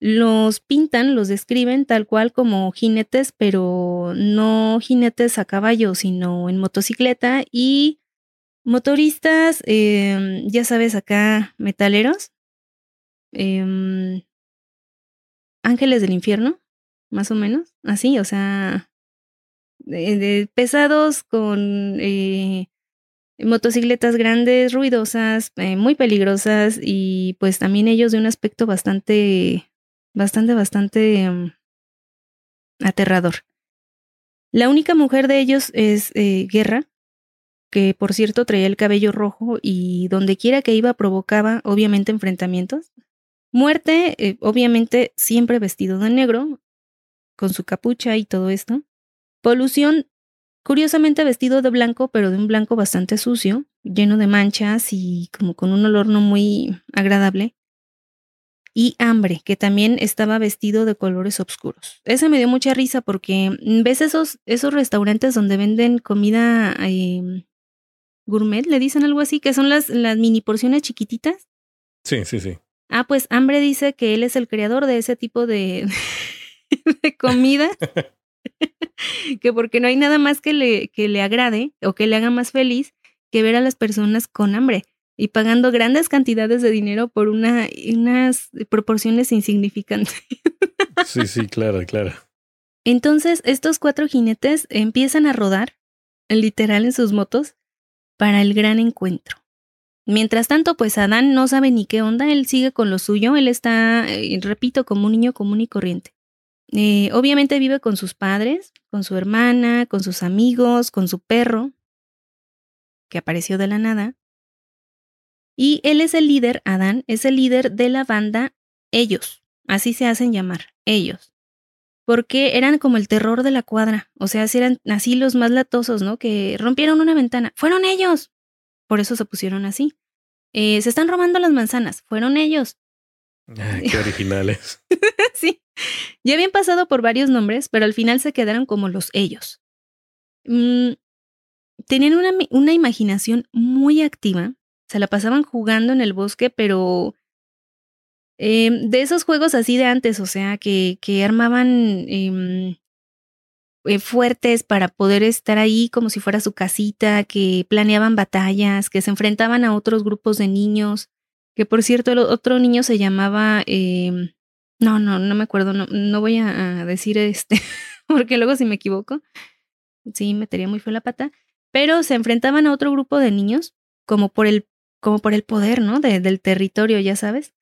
los pintan, los describen tal cual como jinetes, pero no jinetes a caballo, sino en motocicleta y motoristas, em, ya sabes, acá metaleros, em, ángeles del infierno, más o menos, así, o sea, pesados con eh, motocicletas grandes, ruidosas, eh, muy peligrosas y pues también ellos de un aspecto bastante bastante, bastante, em, aterrador. La única mujer de ellos es eh, Guerra, que por cierto traía el cabello rojo y donde quiera que iba provocaba obviamente enfrentamientos. Muerte, eh, obviamente siempre vestido de negro, con su capucha y todo esto. Polución, curiosamente vestido de blanco, pero de un blanco bastante sucio, lleno de manchas y como con un olor no muy agradable. Y hambre, que también estaba vestido de colores oscuros. Ese me dio mucha risa porque ves esos, esos restaurantes donde venden comida em, gourmet, le dicen algo así, que son las, las mini porciones chiquititas. Sí, sí, sí. Ah, pues Hambre dice que él es el creador de ese tipo de, (laughs) (laughs) de comida. (laughs) que porque no hay nada más que le, que le agrade o que le haga más feliz que ver a las personas con hambre y pagando grandes cantidades de dinero por una, unas proporciones insignificantes. sí, sí, (laughs) claro, claro. Entonces, estos cuatro jinetes empiezan a rodar, literal, en sus motos, para el gran encuentro. Mientras tanto, pues Adán no sabe ni qué onda, él sigue con lo suyo, él está, eh, repito, como un niño común y corriente. Eh, obviamente vive con sus padres, con su hermana, con sus amigos, con su perro, que apareció de la nada. Y él es el líder, Adán, es el líder de la banda Ellos, así se hacen llamar, ellos. Porque eran como el terror de la cuadra, o sea, eran así los más latosos, ¿no? Que rompieron una ventana. Fueron ellos, por eso se pusieron así. Eh, se están robando las manzanas. Fueron ellos. qué originales. (laughs) sí. Ya habían pasado por varios nombres, pero al final se quedaron como los ellos. Mm, tenían una, una imaginación muy activa. Se la pasaban jugando en el bosque, pero em, de esos juegos así de antes, o sea, que, que armaban em, eh, fuertes para poder estar ahí como si fuera su casita, que planeaban batallas, que se enfrentaban a otros grupos de niños, que por cierto el otro niño se llamaba, em, no, no, no me acuerdo, no, no voy a, decir este, (laughs) porque luego si me equivoco, sí, metería muy feo la pata, pero se enfrentaban a otro grupo de niños como por el, como por el poder, ¿no? del territorio, ya sabes.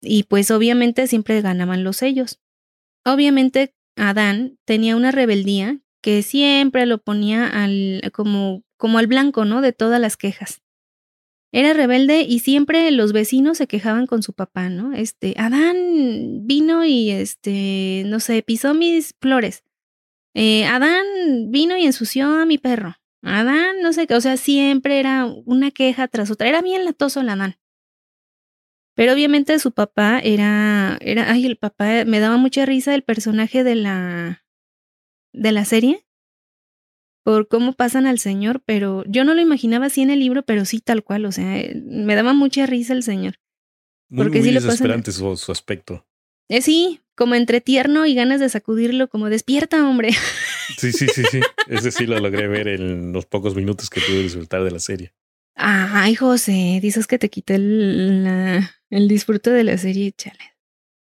Y pues obviamente siempre ganaban los sellos. Obviamente Adán tenía una rebeldía que siempre lo ponía al, como, como al blanco, ¿no? De todas las quejas. Era rebelde y siempre los vecinos se quejaban con su papá, ¿no? Este, Adán vino y, este, no sé, pisó mis flores. Eh, Adán vino y ensució a mi perro. Adán, no sé qué, o sea, siempre era una queja tras otra. Era bien latoso el Adán. Pero obviamente su papá era, era, ay, el papá me daba mucha risa el personaje de la, de la serie, por cómo pasan al señor, pero yo no lo imaginaba así en el libro, pero sí tal cual, o sea, eh, me daba mucha risa el señor. Muy, porque sí desesperante su, su, aspecto. Eh, sí, como entre tierno y ganas de sacudirlo, como despierta, hombre. (laughs) Sí, sí, sí, sí. Ese sí lo logré ver en los pocos minutos que pude disfrutar de la serie. Ay, José, dices que te quité el, el disfrute de la serie, chale.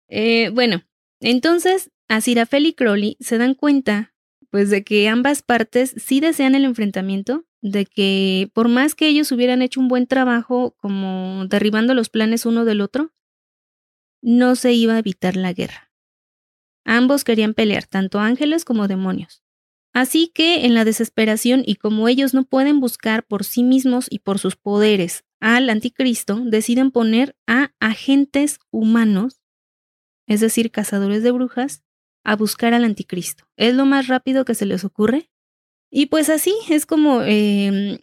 Eh, bueno, entonces Asirafel y Crowley se dan cuenta, pues, de que ambas partes sí desean el enfrentamiento, de que por más que ellos hubieran hecho un buen trabajo como derribando los planes uno del otro, no se iba a evitar la guerra. Ambos querían pelear, tanto ángeles como demonios. Así que en la desesperación y como ellos no pueden buscar por sí mismos y por sus poderes al anticristo, deciden poner a agentes humanos, es decir, cazadores de brujas, a buscar al anticristo. Es lo más rápido que se les ocurre. Y pues así es como, em,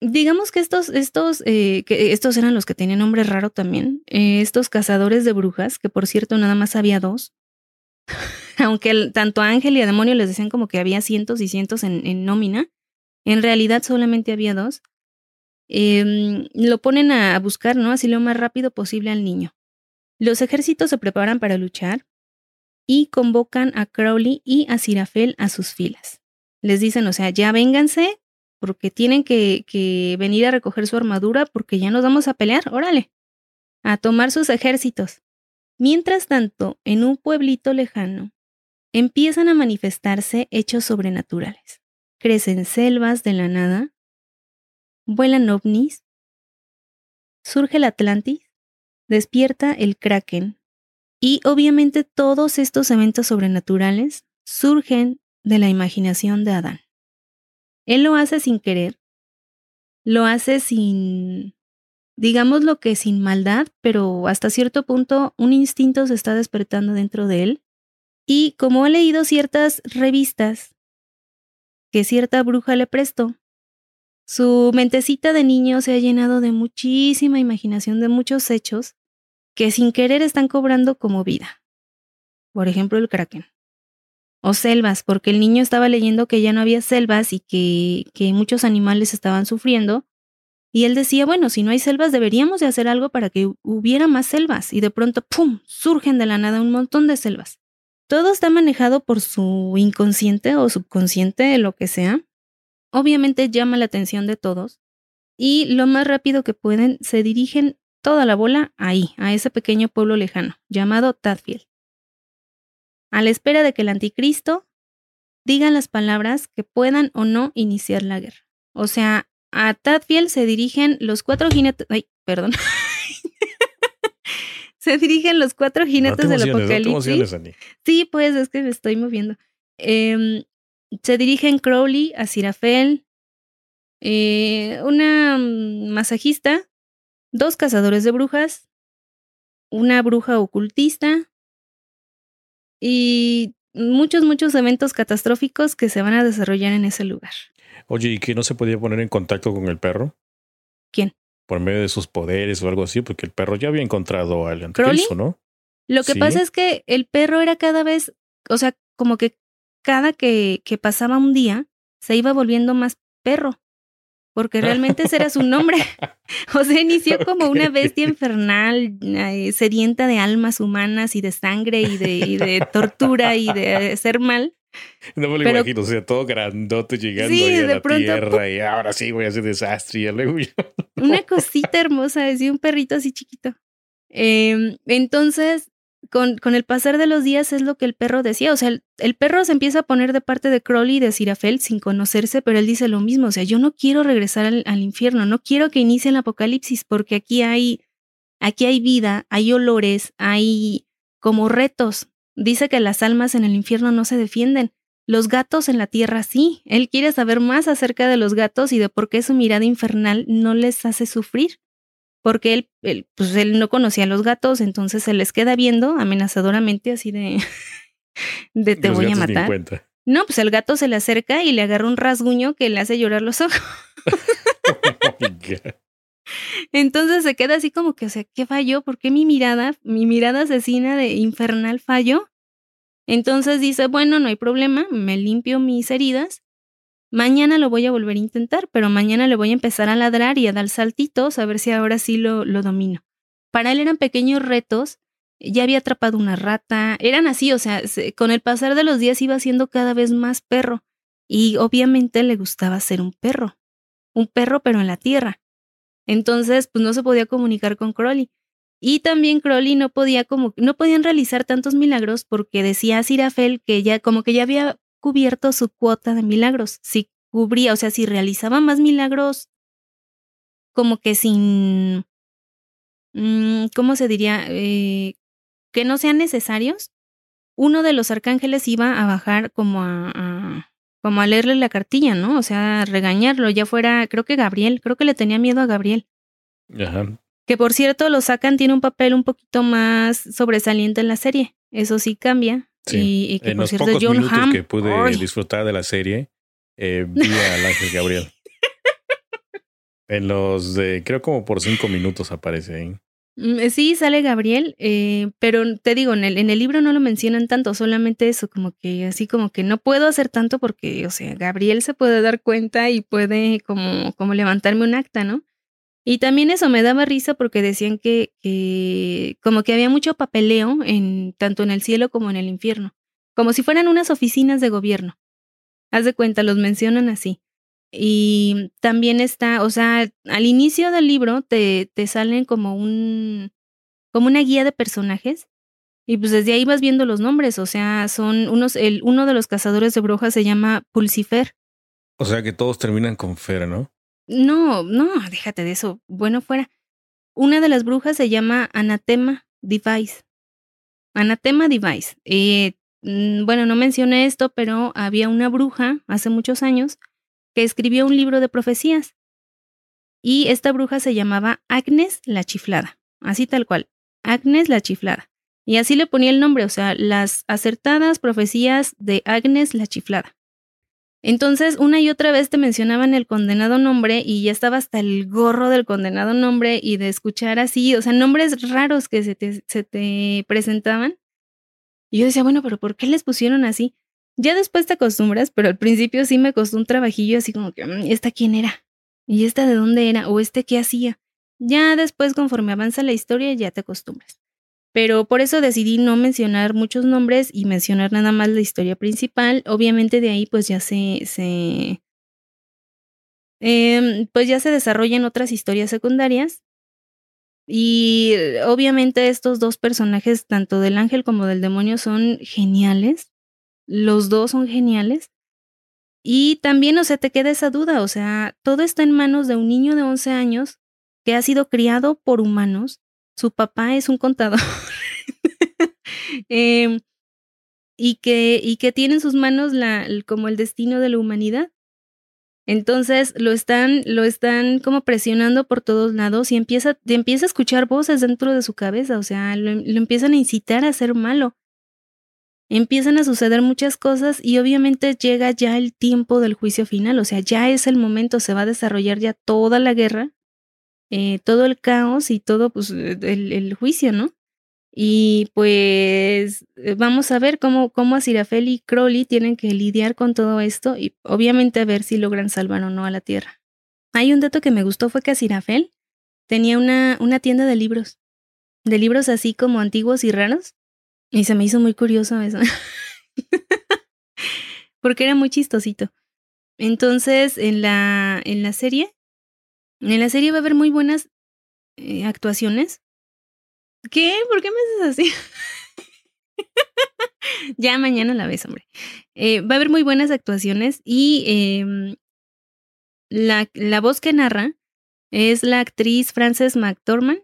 digamos que estos, estos, eh, estos eran los que tenían nombre raro también, eh, estos cazadores de brujas, que por cierto nada más había dos. (laughs) aunque tanto a Ángel y a Demonio les decían como que había cientos y cientos en, nómina, en realidad solamente había dos. Em, lo ponen a buscar, ¿no? Así lo más rápido posible al niño. Los ejércitos se preparan para luchar y convocan a Crowley y a Sirafel a sus filas. Les dicen, o sea, ya vénganse porque tienen que, que venir a recoger su armadura porque ya nos vamos a pelear, órale, a tomar sus ejércitos. Mientras tanto, en un pueblito lejano, empiezan a manifestarse hechos sobrenaturales. Crecen selvas de la nada, vuelan ovnis, surge el Atlantis, despierta el Kraken, Y obviamente todos estos eventos sobrenaturales surgen de la imaginación de Adán. Él lo hace sin querer, lo hace sin, digamos lo que sin maldad, pero hasta cierto punto un instinto se está despertando dentro de él. Y como ha leído ciertas revistas que cierta bruja le prestó, su mentecita de niño se ha llenado de muchísima imaginación de muchos hechos que sin querer están cobrando como vida. Por ejemplo, el kraken. O selvas, porque el niño estaba leyendo que ya no había selvas y que, que muchos animales estaban sufriendo. Y él decía, bueno, si no hay selvas deberíamos de hacer algo para que hubiera más selvas. Y de pronto, ¡pum!, surgen de la nada un montón de selvas. Todo está manejado por su inconsciente o subconsciente, lo que sea. Obviamente llama la atención de todos. Y lo más rápido que pueden, se dirigen toda la bola ahí, a ese pequeño pueblo lejano, llamado Tadfield. A la espera de que el anticristo diga las palabras que puedan o no iniciar la guerra. O sea, a Tadfield se dirigen los cuatro jinetes. Ay, perdón. (laughs) se dirigen los cuatro jinetes del apocalipsis. sí, pues es que me estoy moviendo. Em, se dirigen Crowley, a Sirafel, eh, una masajista dos cazadores de brujas, una bruja ocultista y muchos, muchos eventos catastróficos que se van a desarrollar en ese lugar. Oye, ¿y que no se podía poner en contacto con el perro? ¿Quién? Por medio de sus poderes o algo así, porque el perro ya había encontrado al anticristo, ¿no? Lo que pasa es que el perro era cada vez, o sea, como que cada que, que pasaba un día, se iba volviendo más perro porque (laughs) realmente ese era su nombre. (laughs) o sea, inició como una bestia infernal, eh, sedienta de almas humanas y de sangre y de, tortura y de ser mal. No me lo imagino, o sea, todo grandote llegando a la tierra y ahora sí voy a hacer desastre. Y luego Una cosita hermosa, decía un perrito así chiquito. Em, entonces, con, con, el pasar de los días es lo que el perro decía. O sea, el, perro se empieza a poner de parte de Crowley y de Sirafel sin conocerse, pero él dice lo mismo. O sea, yo no quiero regresar al, al, infierno, no quiero que inicie el apocalipsis, porque aquí hay, aquí hay vida, hay olores, hay como retos. Dice que las almas en el infierno no se defienden. Los gatos en la tierra sí. Él quiere saber más acerca de los gatos y de por qué su mirada infernal no les hace sufrir porque él, él, pues él no conocía a los gatos, entonces se les queda viendo amenazadoramente así de, (laughs) de te voy a matar. No, pues el gato se le acerca y le agarra un rasguño que le hace llorar los ojos. (laughs) entonces se queda así como que, o sea, ¿qué falló? ¿Por qué mi mirada, mi mirada asesina de infernal falló? Entonces dice, bueno, no hay problema, me limpio mis heridas Mañana lo voy a volver a intentar, pero mañana le voy a empezar a ladrar y a dar saltitos a ver si ahora sí lo, lo domino. Para él eran pequeños retos, ya había atrapado una rata, eran así, o sea, con el pasar de los días iba siendo cada vez más perro y obviamente le gustaba ser un perro, un perro pero en la tierra. Entonces, pues no se podía comunicar con Crowley. Y también Crowley no podía como no podían realizar tantos milagros porque decía Sirafel que ya como que ya había cubierto su cuota de milagros. Si cubría, o sea, si realizaba más milagros, como que sin, mm, ¿cómo se diría? Eh, que no sean necesarios, uno de los arcángeles iba a bajar como a, como a leerle la cartilla, ¿no? O sea, a regañarlo, ya fuera, creo que Gabriel, creo que le tenía miedo a Gabriel. Ajá. Que por cierto, lo sacan, tiene un papel un poquito más sobresaliente en la serie. Eso sí cambia. Y, que en los pocos minutos que pude disfrutar de la serie, eh, vi (laughs) al Ángel Gabriel. en los de, creo como por cinco minutos aparece ahí. Mm, eh, sí, sale Gabriel, eh, pero te digo, en el, en el libro no lo mencionan tanto, solamente eso, como que así como que no puedo hacer tanto porque, o sea, Gabriel se puede dar cuenta y puede como, como levantarme un acta, ¿no? Y también eso me daba risa porque decían que, que como que había mucho papeleo en tanto en el cielo como en el infierno, como si fueran unas oficinas de gobierno. Haz de cuenta, los mencionan así. Y también está, o sea, al inicio del libro te, te salen como un, como una guía de personajes. Y pues desde ahí vas viendo los nombres, o sea, son unos, el, uno de los cazadores de brujas se llama Pulsifer. O sea que todos terminan con Fer, ¿no? No, no, déjate de eso. Bueno, fuera. Una de las brujas se llama Anatema Device. Anatema Device. Eh, mm, bueno, no mencioné esto, pero había una bruja hace muchos años que escribió un libro de profecías. Y esta bruja se llamaba Agnes la Chiflada, así tal cual, Agnes la Chiflada. Y así le ponía el nombre, o sea, las acertadas profecías de Agnes la Chiflada. Entonces, una y otra vez te mencionaban el condenado nombre y ya estaba hasta el gorro del condenado nombre y de escuchar así, o sea, nombres raros que se te, se te presentaban. Y yo decía, bueno, pero ¿por qué les pusieron así? Ya después te acostumbras, pero al principio sí me costó un trabajillo así como que, mm, ¿esta quién era? ¿Y esta de dónde era? ¿O este qué hacía? Ya después, conforme avanza la historia, ya te acostumbras. Pero por eso decidí no mencionar muchos nombres y mencionar nada más la historia principal. Obviamente de ahí pues ya se, se em, pues ya se desarrollan otras historias secundarias. Y obviamente estos dos personajes, tanto del ángel como del demonio, son geniales. Los dos son geniales. Y también, o sea, te queda esa duda, o sea, todo está en manos de un niño de 11 años que ha sido criado por humanos su papá es un contador (laughs) em, y, que, y que tiene en sus manos la, como el destino de la humanidad. Entonces lo están, lo están como presionando por todos lados y empieza, empieza a escuchar voces dentro de su cabeza, o sea, lo, lo empiezan a incitar a ser malo. Empiezan a suceder muchas cosas y obviamente llega ya el tiempo del juicio final, o sea, ya es el momento, se va a desarrollar ya toda la guerra eh, todo el caos y todo pues, eh, el, juicio, ¿no? Y pues eh, vamos a ver cómo, cómo Asirafel y Crowley tienen que lidiar con todo esto y obviamente a ver si logran salvar o no a la Tierra. Hay un dato que me gustó fue que Asirafel tenía una, una tienda de libros, de libros así como antiguos y raros, y se me hizo muy curioso eso, (laughs) porque era muy chistosito. Entonces, en la, en la serie en la serie va a haber muy buenas eh, actuaciones. ¿Qué? ¿Por qué me haces así? (laughs) ya mañana la ves, hombre. Eh, va a haber muy buenas actuaciones y em, la, la voz que narra es la actriz Frances McDormand.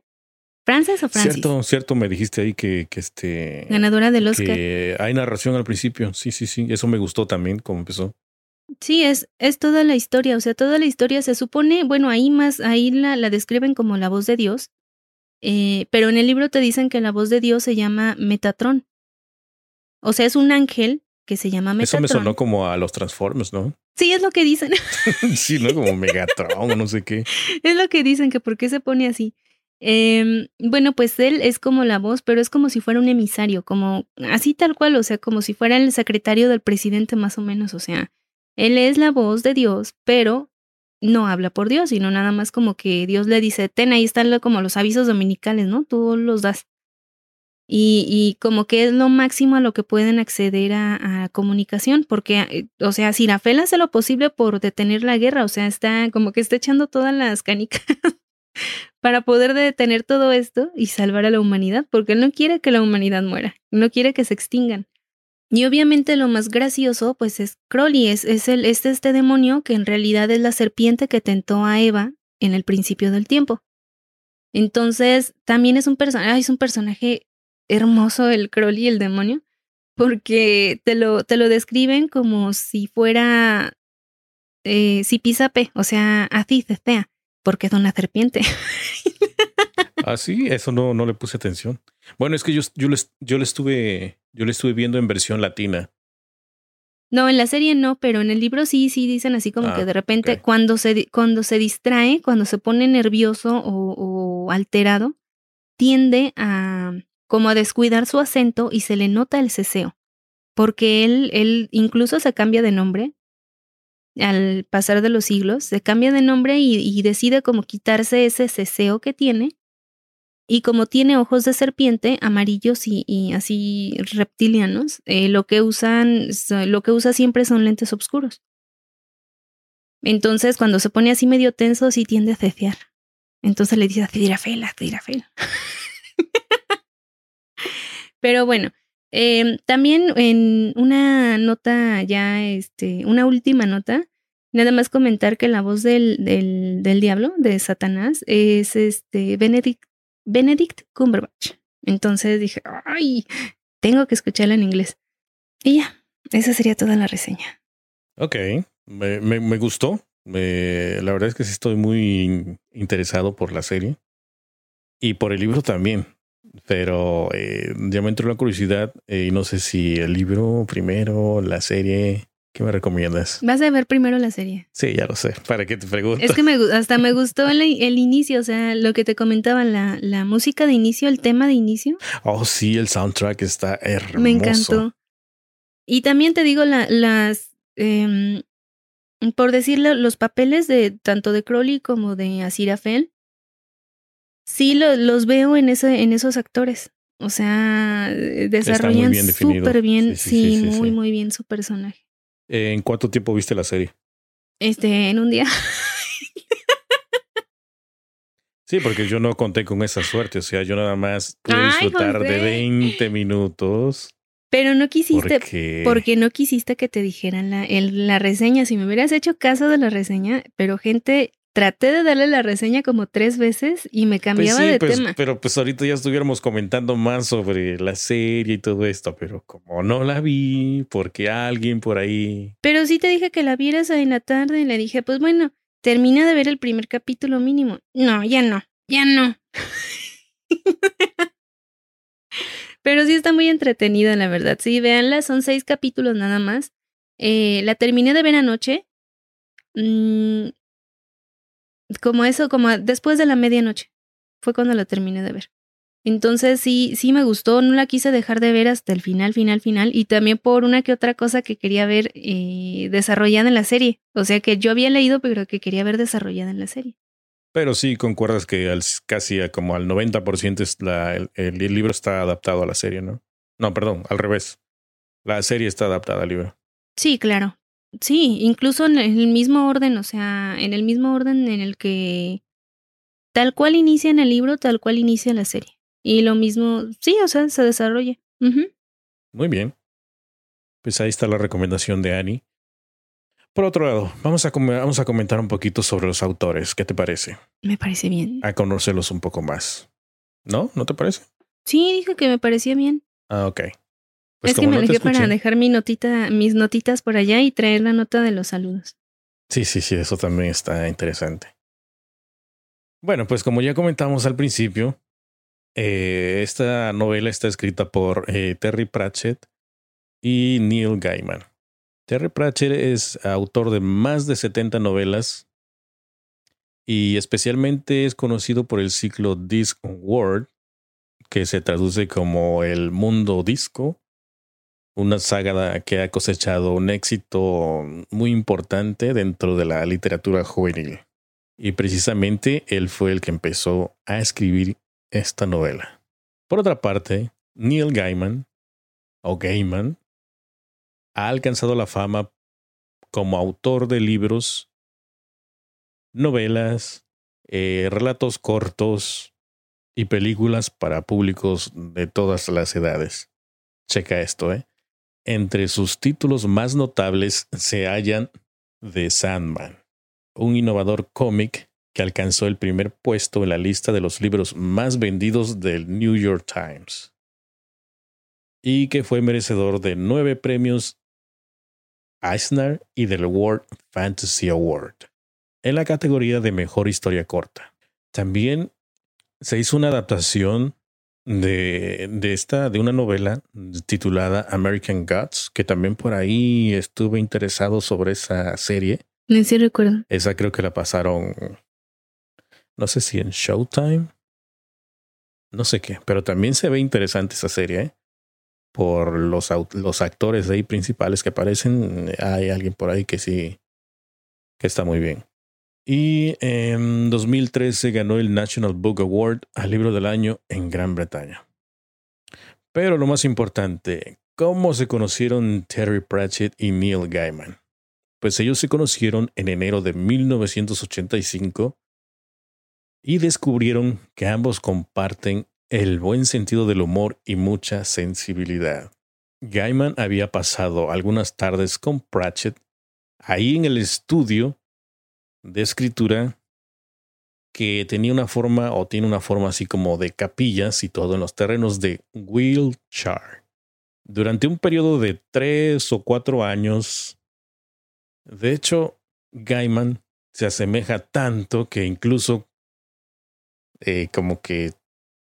¿Frances o Francis? Cierto, cierto, me dijiste ahí que, que este. Ganadora del Oscar. Que hay narración al principio. Sí, sí, sí. Eso me gustó también, como empezó. Sí, es, es toda la historia, o sea, toda la historia se supone, bueno, ahí más, ahí la, la describen como la voz de Dios, eh, pero en el libro te dicen que la voz de Dios se llama Metatron. O sea, es un ángel que se llama Metatron. Eso me sonó como a los Transformers, ¿no? Sí, es lo que dicen. (laughs) sí, ¿no? Como Megatron o no sé qué. (laughs) Es lo que dicen, que por qué se pone así. Eh, bueno, pues él es como la voz, pero es como si fuera un emisario, como así tal cual, o sea, como si fuera el secretario del presidente más o menos, o sea, él es la voz de Dios, pero no habla por Dios, sino nada más como que Dios le dice, ten, ahí están como los avisos dominicales, ¿no? Tú los das. Y, como que es lo máximo a lo que pueden acceder a, comunicación, porque, eh, o sea, Sirafel hace lo posible por detener la guerra, o sea, está como que está echando todas las canicas (laughs) para poder detener todo esto y salvar a la humanidad, porque él no quiere que la humanidad muera, no quiere que se extingan. Y obviamente lo más gracioso, pues es Crowley, es, es, el, es este demonio que en realidad es la serpiente que tentó a Eva en el principio del tiempo. Entonces, también es un personaje, es un personaje hermoso el Crowley, el demonio, porque te lo, te lo describen como si fuera eh, Zipizape, o sea, así, sea, porque es una serpiente. (laughs) Ah, sí, eso no, no le puse atención. Bueno, es que yo, yo, le, yo le estuve, yo le estuve viendo en versión latina. No, en la serie no, pero en el libro sí, sí dicen así como que ah, de repente cuando, se, cuando se distrae, cuando se pone nervioso o, o, alterado, tiende a como a descuidar su acento y se le nota el ceseo. Porque él, él incluso se cambia de nombre al pasar de los siglos, se cambia de nombre y, y decide como quitarse ese ceseo que tiene y como tiene ojos de serpiente amarillos y, así reptilianos, eh, lo que usan, lo que usa siempre son lentes oscuros. Entonces, cuando se pone así medio tenso, sí tiende a cecear. Entonces le dice a Cedirafel, a. Pero bueno, em, también en una nota ya, este, una última nota, nada más comentar que la voz del, del, del diablo, de Satanás, es este Benedict Benedict Cumberbatch. Entonces dije, ay, tengo que escucharla en inglés. Y ya, esa sería toda la reseña. Ok, me, me, gustó. la verdad es que sí estoy muy interesado por la serie y por el libro también. Pero eh, ya me entró la curiosidad eh, y no sé si el libro primero, la serie. ¿Qué me recomiendas? Vas a ver primero la serie. Sí, ya lo sé. ¿Para qué te pregunto? Es que me, hasta me gustó el, el, inicio, o sea, lo que te comentaba, la, la música de inicio, el tema de inicio. Oh, sí, el soundtrack está hermoso. Me encantó. Y también te digo, la, las, eh, por decirlo, los papeles de tanto de Crowley como de Asirafel, sí los veo en, ese, en esos actores. O sea, desarrollan súper bien, sí, muy, muy bien su personaje. ¿En cuánto tiempo viste la serie? Este, en un día. Sí, porque yo no conté con esa suerte. O sea, yo nada más pude disfrutar de 20 minutos. Pero no quisiste, porque... no quisiste que te dijeran la, la reseña. Si me hubieras hecho caso de la reseña, pero gente Traté de darle la reseña como tres veces y me pues cambiaba de pues, tema. Pero pues ahorita ya estuviéramos comentando más sobre la serie y todo esto, pero como no la vi, porque alguien por ahí. Pero sí te dije que la vieras en la tarde y le dije, pues bueno, termina de ver el primer capítulo mínimo. No, ya no, ya no. (laughs) pero sí está muy entretenida, la verdad. Sí, véanla, son seis capítulos nada más. Eh, la terminé de ver anoche. Mm, como eso, como después de la medianoche. Fue cuando la terminé de ver. Entonces sí, sí me gustó, no la quise dejar de ver hasta el final, final, final, y también por una que otra cosa que quería ver eh, desarrollada en la serie. O sea que yo había leído, pero que quería ver desarrollada en la serie. Pero sí, concuerdas que al, casi como al 90% es la, el, el, libro está adaptado a la serie, ¿no? No, perdón, al revés. La serie está adaptada al libro. Sí, claro. Sí, incluso en el mismo orden, o sea, en el mismo orden en el que tal cual inicia en el libro, tal cual inicia la serie. Y lo mismo, sí, o sea, se desarrolla. Muy bien. Pues ahí está la recomendación de Annie. Por otro lado, vamos a, vamos a comentar un poquito sobre los autores. ¿Qué te parece? Me parece bien. A conocerlos un poco más. ¿No? ¿No te parece? Sí, dije que me parecía bien. Ah, ok. Pues es que me alejé para dejar mi notita, mis notitas por allá y traer la nota de los saludos. Sí, sí, sí, eso también está interesante. Bueno, pues como ya comentamos al principio, eh, esta novela está escrita por eh, Terry Pratchett y Neil Gaiman. Terry Pratchett es autor de más de 70 novelas y especialmente es conocido por el ciclo Disc World, que se traduce como el mundo disco una saga que ha cosechado un éxito muy importante dentro de la literatura juvenil. Y precisamente él fue el que empezó a escribir esta novela. Por otra parte, Neil Gaiman, o Gaiman, ha alcanzado la fama como autor de libros, novelas, eh, relatos cortos y películas para públicos de todas las edades. Checa esto, ¿eh? Entre sus títulos más notables se hallan The Sandman, un innovador cómic que alcanzó el primer puesto en la lista de los libros más vendidos del New York Times y que fue merecedor de nueve premios Eisner y del World Fantasy Award en la categoría de mejor historia corta. También se hizo una adaptación de, de esta, de una novela titulada American Gods, que también por ahí estuve interesado sobre esa serie. Sí, recuerdo. Esa creo que la pasaron, no sé si en Showtime, no sé qué, pero también se ve interesante esa serie, ¿eh? Por los, los actores ahí principales que aparecen, hay alguien por ahí que sí, que está muy bien. Y en 2013 ganó el National Book Award al libro del año en Gran Bretaña. Pero lo más importante, ¿cómo se conocieron Terry Pratchett y Neil Gaiman? Pues ellos se conocieron en enero de 1985 y descubrieron que ambos comparten el buen sentido del humor y mucha sensibilidad. Gaiman había pasado algunas tardes con Pratchett ahí en el estudio de escritura que tenía una forma o tiene una forma así como de capillas y todo en los terrenos de Wiltshire. durante un periodo de tres o cuatro años. De hecho, Gaiman se asemeja tanto que incluso eh, como que,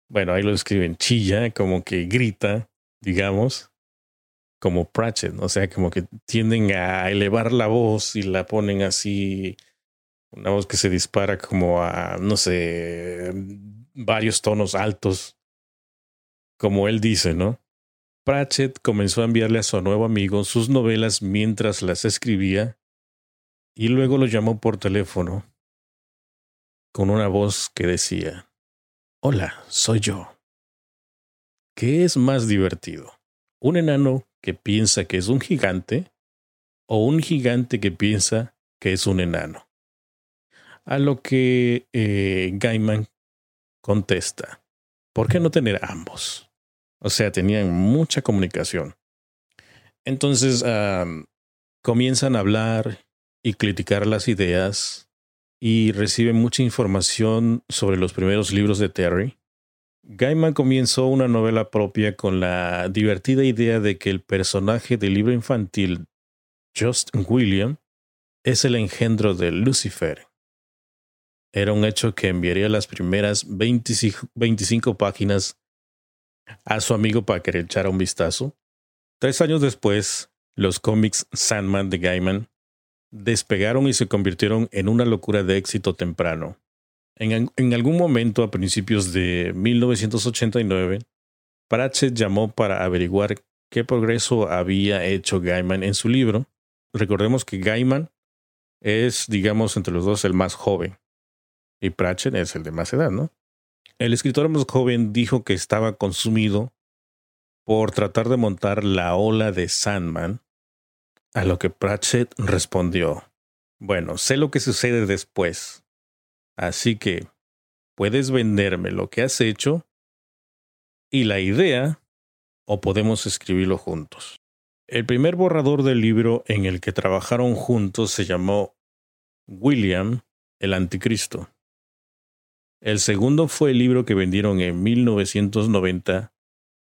bueno, ahí lo escriben, chilla, como que grita, digamos, como Pratchett, o sea, como que tienden a elevar la voz y la ponen así, una voz que se dispara como a, no sé, varios tonos altos, como él dice, ¿no? Pratchett comenzó a enviarle a su nuevo amigo sus novelas mientras las escribía y luego lo llamó por teléfono con una voz que decía, Hola, soy yo. ¿Qué es más divertido? ¿Un enano que piensa que es un gigante o un gigante que piensa que es un enano? A lo que eh, Gaiman contesta, ¿por qué no tener ambos? O sea, tenían mucha comunicación. Entonces comienzan a hablar y criticar las ideas y reciben mucha información sobre los primeros libros de Terry. Gaiman comenzó una novela propia con la divertida idea de que el personaje del libro infantil Just William es el engendro de Lucifer. Era un hecho que enviaría las primeras 25 páginas a su amigo para que le echara un vistazo. Tres años después, los cómics Sandman de Gaiman despegaron y se convirtieron en una locura de éxito temprano. En, en, algún momento, a principios de 1989, Pratchett llamó para averiguar qué progreso había hecho Gaiman en su libro. Recordemos que Gaiman es, digamos, entre los dos el más joven y Pratchett es el de más edad, ¿no? El escritor más joven dijo que estaba consumido por tratar de montar la ola de Sandman, a lo que Pratchett respondió, bueno, sé lo que sucede después, así que puedes venderme lo que has hecho y la idea, o podemos escribirlo juntos. El primer borrador del libro en el que trabajaron juntos se llamó William el Anticristo. El segundo fue el libro que vendieron en 1990,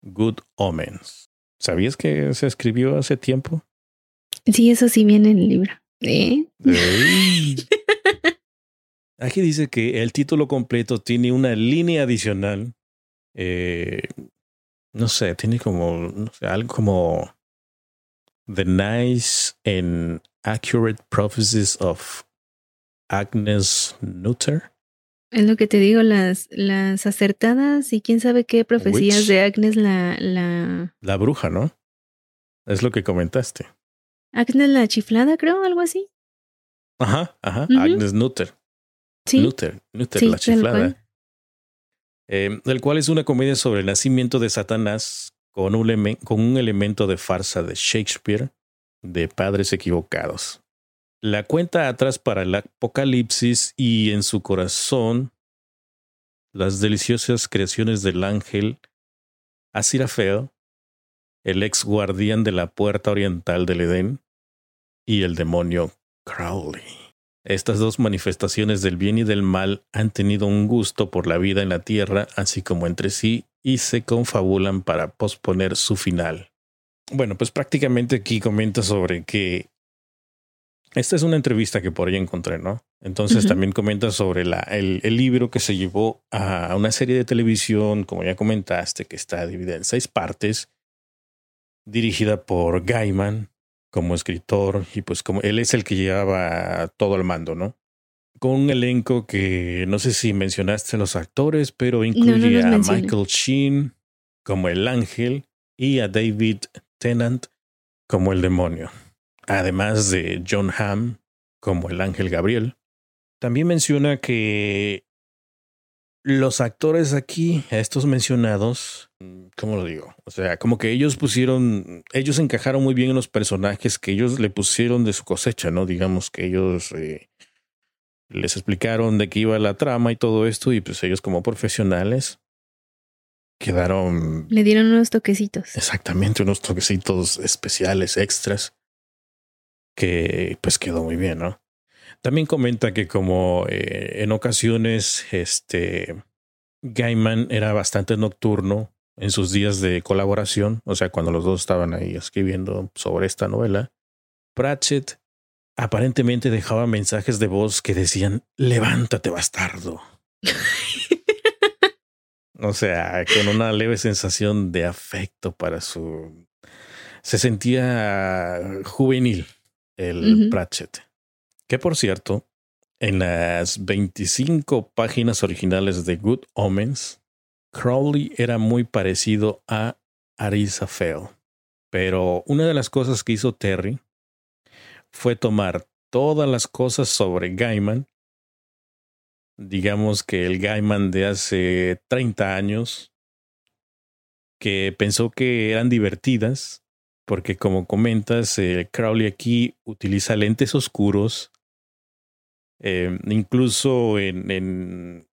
Good Omens. ¿Sabías que se escribió hace tiempo? Sí, eso sí viene en el libro. ¿Eh? Aquí dice que el título completo tiene una línea adicional. Eh, no sé, tiene como no sé, algo como The Nice and Accurate Prophecies of Agnes Nutter. Es lo que te digo, las, las acertadas y quién sabe qué profecías de Agnes la, la... La bruja, ¿no? Es lo que comentaste. Agnes la chiflada, creo, algo así. Ajá, ajá. Agnes Nutter. Sí. Nutter, Nutter la chiflada. Eh, el cual es una comedia sobre el nacimiento de Satanás con un, con un elemento de farsa de Shakespeare de padres equivocados la cuenta atrás para el apocalipsis y en su corazón las deliciosas creaciones del ángel Asirafeo, el ex guardián de la puerta oriental del Edén, y el demonio Crowley. Estas dos manifestaciones del bien y del mal han tenido un gusto por la vida en la tierra, así como entre sí, y se confabulan para posponer su final. Bueno, pues prácticamente aquí comenta sobre que esta es una entrevista que por ahí encontré, ¿no? Entonces también comenta sobre la, el, el, libro que se llevó a una serie de televisión, como ya comentaste, que está dividida en seis partes, dirigida por Gaiman como escritor y pues como él es el que llevaba todo el mando, ¿no? Con un elenco que no sé si mencionaste los actores, pero incluye a Michael Sheen como el ángel y a David Tennant como el demonio además de John Hamm como el ángel Gabriel. También menciona que los actores aquí, estos mencionados, ¿cómo lo digo? O sea, como que ellos pusieron, ellos encajaron muy bien en los personajes que ellos le pusieron de su cosecha, ¿no? Digamos que ellos eh, les explicaron de qué iba la trama y todo esto, y pues ellos como profesionales quedaron... Le dieron unos toquecitos. Exactamente, unos toquecitos especiales, extras que pues quedó muy bien, ¿no? También comenta que como eh, en ocasiones este Gaiman era bastante nocturno en sus días de colaboración, o sea, cuando los dos estaban ahí escribiendo sobre esta novela, Pratchett aparentemente dejaba mensajes de voz que decían, levántate bastardo. (laughs) o sea, con una leve sensación de afecto para su... Se sentía juvenil el Pratchett. Que por cierto, en las 25 páginas originales de Good Omens, Crowley era muy parecido a Arisa Fell. Pero una de las cosas que hizo Terry fue tomar todas las cosas sobre Gaiman, digamos que el Gaiman de hace 30 años, que pensó que eran divertidas, porque como comentas, eh, Crowley aquí utiliza lentes oscuros, eh, incluso en, en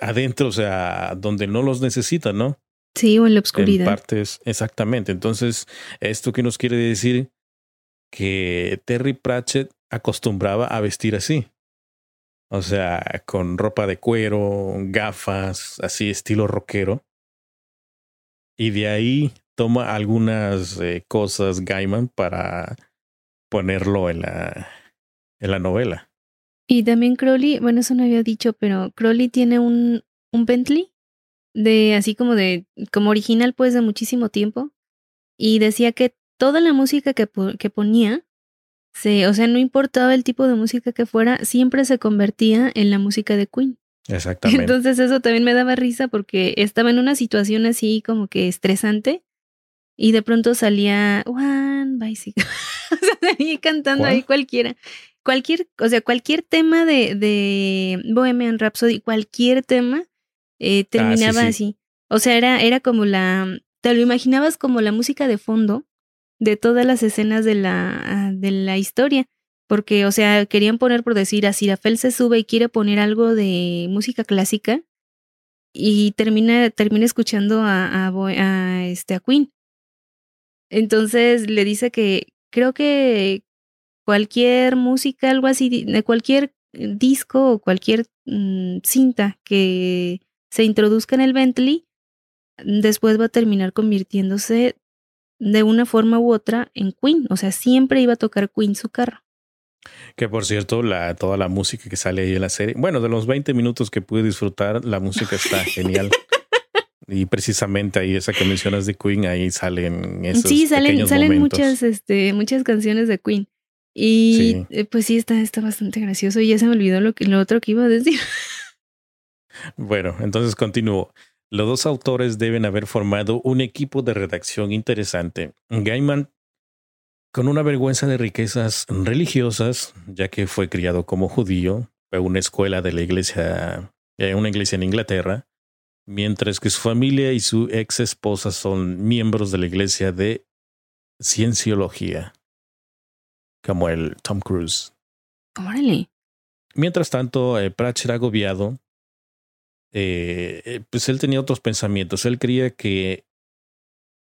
adentro, o sea, donde no los necesita, ¿no? Sí, o en la oscuridad. En partes, exactamente. Entonces, esto que nos quiere decir que Terry Pratchett acostumbraba a vestir así. O sea, con ropa de cuero, gafas, así estilo rockero. Y de ahí toma algunas eh, cosas Gaiman para ponerlo en la, en la novela. Y también Crowley, bueno, eso no había dicho, pero Crowley tiene un, un Bentley de así como de, como original pues de muchísimo tiempo. Y decía que toda la música que, que ponía, se, o sea, no importaba el tipo de música que fuera, siempre se convertía en la música de Queen. Exactamente. Entonces eso también me daba risa porque estaba en una situación así como que estresante y de pronto salía One Bicycle. (laughs) o sea, salía cantando ahí cualquiera cualquier, o sea, cualquier tema de, de Bohemian Rhapsody, cualquier tema, eh, ah, terminaba así. O sea, era, era como la, te lo imaginabas como la música de fondo de todas las escenas de la, de la historia. Porque, o sea, querían poner, por decir, a Sirafel se sube y quiere poner algo de música clásica y termina, termina escuchando a, a, a, este, a Queen. Entonces le dice que creo que, cualquier música, algo así, cualquier disco o cualquier mm, cinta que se introduzca en el Bentley, después va a terminar convirtiéndose de una forma u otra en Queen. O sea, siempre iba a tocar Queen su carro. Que por cierto, la, toda la música que sale ahí en la serie, bueno, de los 20 minutos que pude disfrutar, la música está genial. Y precisamente ahí esa que mencionas de Queen, ahí salen esos Sí, salen, salen muchas, este, muchas canciones de Queen. Y eh, pues sí, está, está bastante gracioso y ya se me olvidó lo, que, lo otro que iba a decir. (laughs) Bueno, entonces continúo. Los dos autores deben haber formado un equipo de redacción interesante. Gaiman, con una vergüenza de riquezas religiosas, ya que fue criado como judío, fue a una escuela de la iglesia, eh, una iglesia en Inglaterra, mientras que su familia y su ex esposa son miembros de la iglesia de cienciología como el Tom Cruise. Órale. Mientras tanto, eh, Pratchett agobiado, eh, eh, pues él tenía otros pensamientos. Él creía que,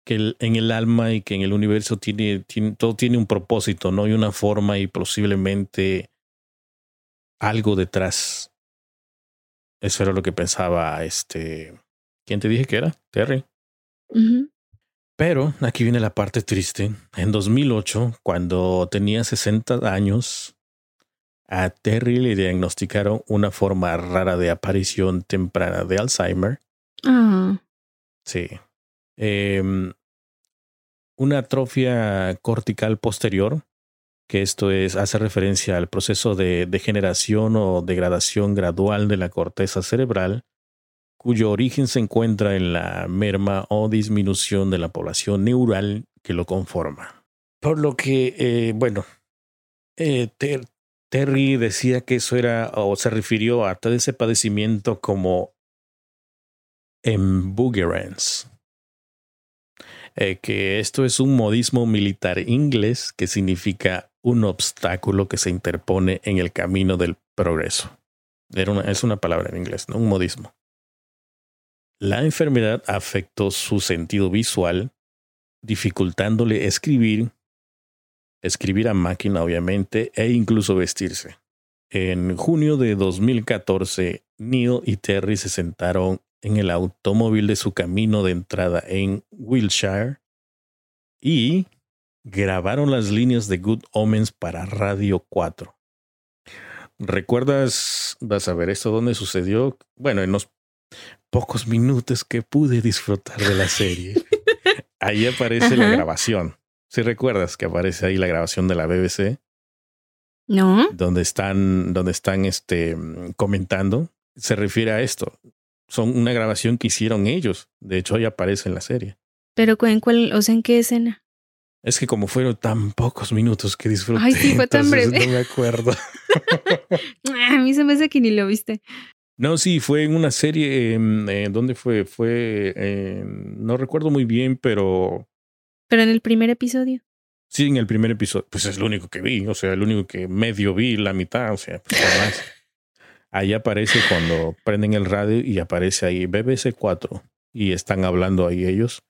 que en el alma y que en el universo tiene, tiene, todo tiene un propósito, ¿no? Y una forma y posiblemente algo detrás. Eso era lo que pensaba este. ¿Quién te dije que era? Terry. Pero aquí viene la parte triste. En 2008, cuando tenía 60 años, a Terry le diagnosticaron una forma rara de aparición temprana de Alzheimer. Ah. Sí. Em, una atrofia cortical posterior, que esto es, hace referencia al proceso de degeneración o degradación gradual de la corteza cerebral, cuyo origen se encuentra en la merma o disminución de la población neural que lo conforma. Por lo que, eh, bueno, eh, Terry decía que eso era, o se refirió a todo ese padecimiento como emboogerance. Eh, que esto es un modismo militar inglés que significa un obstáculo que se interpone en el camino del progreso. es una palabra en inglés, ¿no? Un modismo. La enfermedad afectó su sentido visual, dificultándole escribir, escribir a máquina obviamente, e incluso vestirse. En junio de 2014, Neil y Terry se sentaron en el automóvil de su camino de entrada en Wilshire y grabaron las líneas de Good Omens para Radio 4. ¿Recuerdas, vas a ver esto, dónde sucedió? Bueno, en los pocos minutos que pude disfrutar de la serie. (laughs) ahí aparece la grabación. Si recuerdas que aparece ahí la grabación de la BBC. No. Donde están, donde están este, comentando. Se refiere a esto. Son una grabación que hicieron ellos. De hecho, ahí aparece en la serie. Pero en cuál, o sea, ¿en qué escena? Es que como fueron tan pocos minutos que disfruté. Ay, sí, fue tan breve. No me acuerdo. (laughs) a mí se me hace que ni lo viste. No, sí, fue en una serie. Eh, ¿Dónde fue? Fue. no recuerdo muy bien, pero. Pero en el primer episodio. Sí, en el primer episodio. Pues es lo único que vi. O sea, el único que medio vi, la mitad. O sea, pues más. (laughs) Ahí aparece cuando prenden el radio y aparece ahí BBC 4 y están hablando ahí ellos.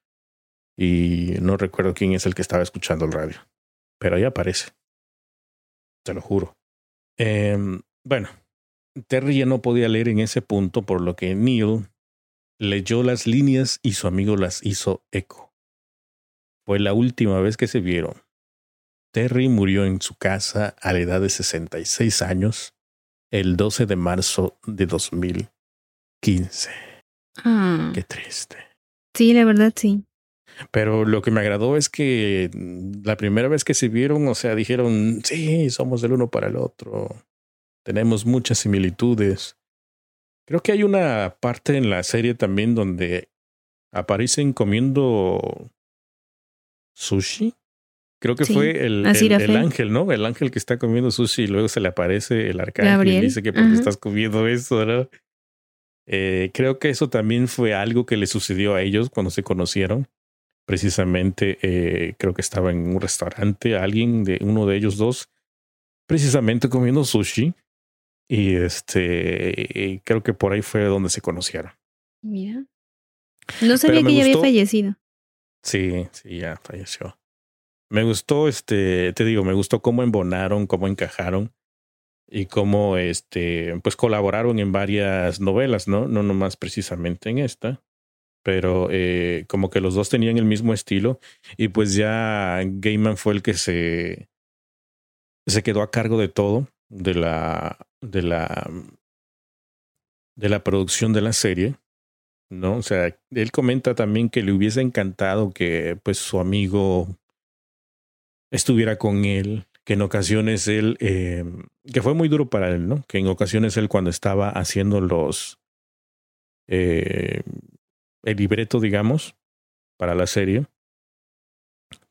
Y no recuerdo quién es el que estaba escuchando el radio. Pero ahí aparece. Te lo juro. Eh, bueno, Terry ya no podía leer en ese punto, por lo que Neil leyó las líneas y su amigo las hizo eco. Fue la última vez que se vieron. Terry murió en su casa a la edad de 66 años el 12 de marzo de 2015. Ah. Qué triste. Sí, la verdad sí. Pero lo que me agradó es que la primera vez que se vieron, o sea, dijeron, sí, somos del uno para el otro. Tenemos muchas similitudes. Creo que hay una parte en la serie también donde aparecen comiendo sushi. Creo que fue el, el, ángel, ¿no? El ángel que está comiendo sushi y luego se le aparece el arcángel y dice que porque estás comiendo eso, ¿no? Eh, creo que eso también fue algo que le sucedió a ellos cuando se conocieron. Precisamente, eh, creo que estaba en un restaurante, alguien de uno de ellos dos, precisamente comiendo sushi. Y este, creo que por ahí fue donde se conocieron. Mira. No sabía que ya había fallecido. Sí, sí, ya falleció. Me gustó, este, te digo, me gustó cómo embonaron, cómo encajaron y cómo, este, pues colaboraron en varias novelas, ¿no? No nomás precisamente en esta, pero eh, como que los dos tenían el mismo estilo y pues ya Gaiman fue el que se, se quedó a cargo de todo, de la, de la, de la producción de la serie. ¿no? O sea, él comenta también que le hubiese encantado que pues su amigo estuviera con él, que en ocasiones él, eh, que fue muy duro para él, ¿no? Que en ocasiones él cuando estaba haciendo los, eh, el libreto, digamos, para la serie,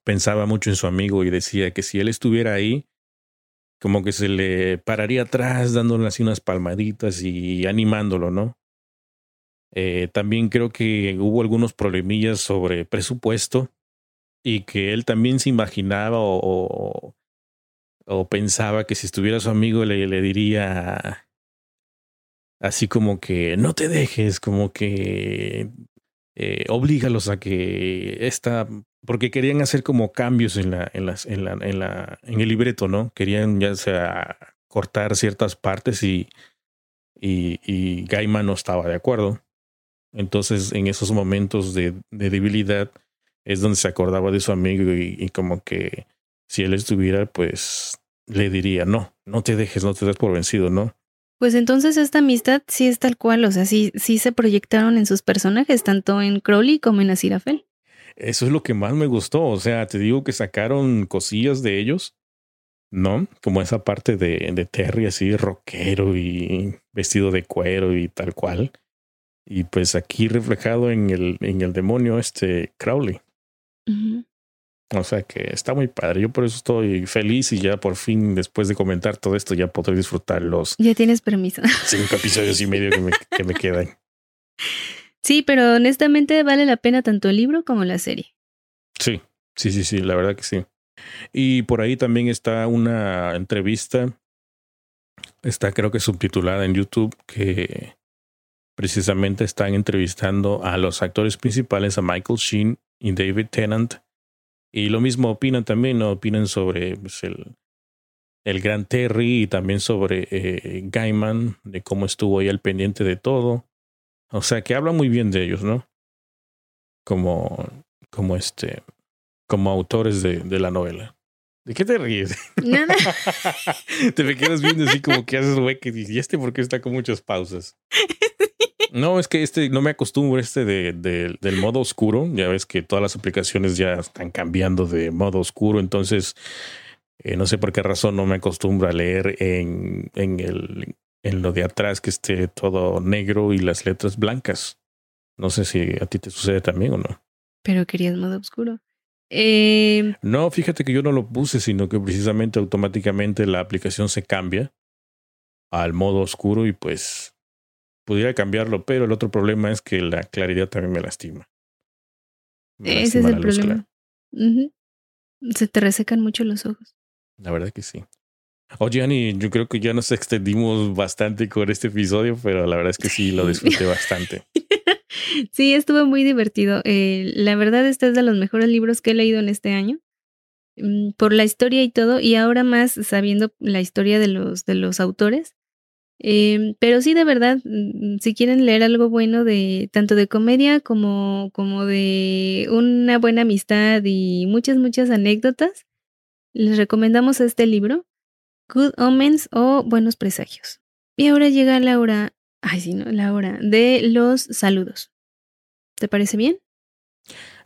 pensaba mucho en su amigo y decía que si él estuviera ahí, como que se le pararía atrás dándole así unas palmaditas y animándolo, ¿no? Eh, también creo que hubo algunos problemillas sobre presupuesto y que él también se imaginaba o, o, pensaba que si estuviera su amigo le, le diría así como que no te dejes, como que eh, oblígalos a que esta, porque querían hacer como cambios en la, en las, en la, en la, en el libreto, ¿no? Querían ya sea cortar ciertas partes y, y, y Gaiman no estaba de acuerdo. Entonces, en esos momentos de, de debilidad, es donde se acordaba de su amigo y, como que si él estuviera, pues le diría, no, no te dejes, no te des por vencido, ¿no? Pues entonces esta amistad sí es tal cual, o sea, sí, sí se proyectaron en sus personajes, tanto en Crowley como en Azirafel. Eso es lo que más me gustó, o sea, te digo que sacaron cosillas de ellos, ¿no? Como esa parte de, de Terry así rockero y vestido de cuero y tal cual. Y pues aquí reflejado en el, en el demonio este Crowley. O sea que está muy padre. Yo por eso estoy feliz y ya por fin, después de comentar todo esto, ya podré disfrutar los. Ya tienes permiso. (laughs) Cinco episodios y medio que me, que me quedan. Sí, pero honestamente vale la pena tanto el libro como la serie. Sí, sí, sí, sí, la verdad que sí. Y por ahí también está una entrevista, está creo que subtitulada en YouTube, que precisamente están entrevistando a los actores principales, a Michael Sheen y David Tennant. Y lo mismo opinan también, ¿no? opinan sobre pues, el, el gran Terry y también sobre eh, Gaiman, de cómo estuvo ahí al pendiente de todo. O sea, que habla muy bien de ellos, ¿no? Como, como este, como autores de, de la novela. ¿De qué te ríes? Nada. (laughs) te me quedas viendo así como que haces hueque y este porque está con muchas pausas. No, es que este no me acostumbro este de, del modo oscuro. Ya ves que todas las aplicaciones ya están cambiando de modo oscuro, entonces eh, no sé por qué razón no me acostumbro a leer en, en, el, en lo de atrás que esté todo negro y las letras blancas. No sé si a ti te sucede también o no. Pero querías modo oscuro. Eh... No, fíjate que yo no lo puse, sino que precisamente automáticamente la aplicación se cambia al modo oscuro y pues pudiera cambiarlo, pero el otro problema es que la claridad también me lastima. Ese es el problema. Se te resecan mucho los ojos. La verdad que sí. Oye, Ani, yo creo que ya nos extendimos bastante con este episodio, pero la verdad es que sí, lo disfruté bastante. (laughs) sí, estuvo muy divertido. Eh, la verdad, este es de los mejores libros que he leído en este año mm, por la historia y todo, y ahora más sabiendo la historia de los, de los autores, Em, pero sí, de verdad, mm, si quieren leer algo bueno de tanto de comedia como, como de una buena amistad y muchas, muchas anécdotas, les recomendamos este libro, Good Omens o Buenos Presagios. Y ahora llega la hora, ay sí, no, la hora de los saludos. ¿Te parece bien?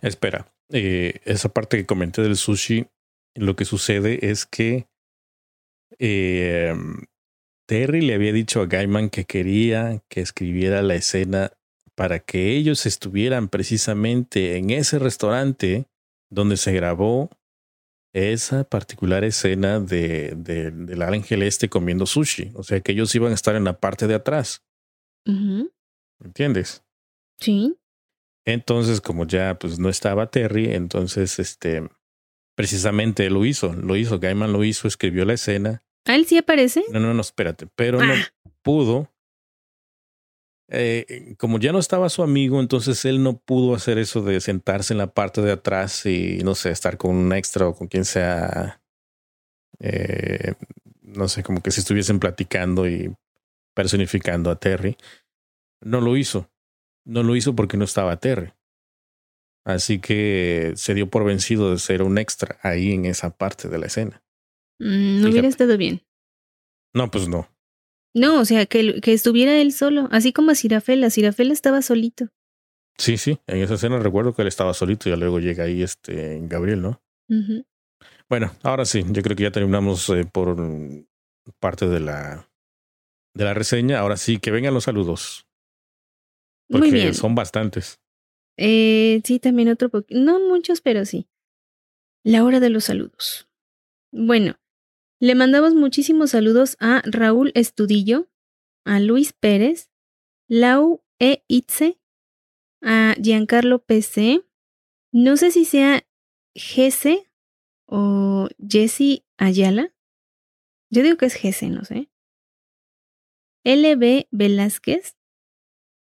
Espera, eh, esa parte que comenté del sushi, lo que sucede es que eh, Terry le había dicho a Gaiman que quería que escribiera la escena para que ellos estuvieran precisamente en ese restaurante donde se grabó esa particular escena de, de, del ángel este comiendo sushi. O sea que ellos iban a estar en la parte de atrás. ¿Entiendes? Sí. Entonces, como ya pues no estaba Terry, entonces este precisamente lo hizo, lo hizo, Gaiman lo hizo, escribió la escena ¿A él sí aparece? No, no, no, espérate. Pero no ah. pudo. Eh, como ya no estaba su amigo, entonces él no pudo hacer eso de sentarse en la parte de atrás y, no sé, estar con un extra o con quien sea. Eh, no sé, como que si estuviesen platicando y personificando a Terry. No lo hizo. No lo hizo porque no estaba Terry. Así que se dio por vencido de ser un extra ahí en esa parte de la escena. Mm, no hubiera estado bien. No, pues no. No, o sea, que, que estuviera él solo, así como a Cirafela. Cirafela estaba solito. Sí, sí, en esa escena recuerdo que él estaba solito y luego llega ahí este Gabriel, ¿no? Bueno, ahora sí, yo creo que ya terminamos eh, por parte de la de la reseña. Ahora sí, que vengan los saludos. Porque Muy bien. son bastantes. Eh, sí, también otro poquito. No muchos, pero sí. La hora de los saludos. Bueno, le mandamos muchísimos saludos a Raúl Estudillo, a Luis Pérez, Lau E. Itze, a Giancarlo PC, no sé si sea Gese o Jesse Ayala. Yo digo que es Gese, no sé. LB Velázquez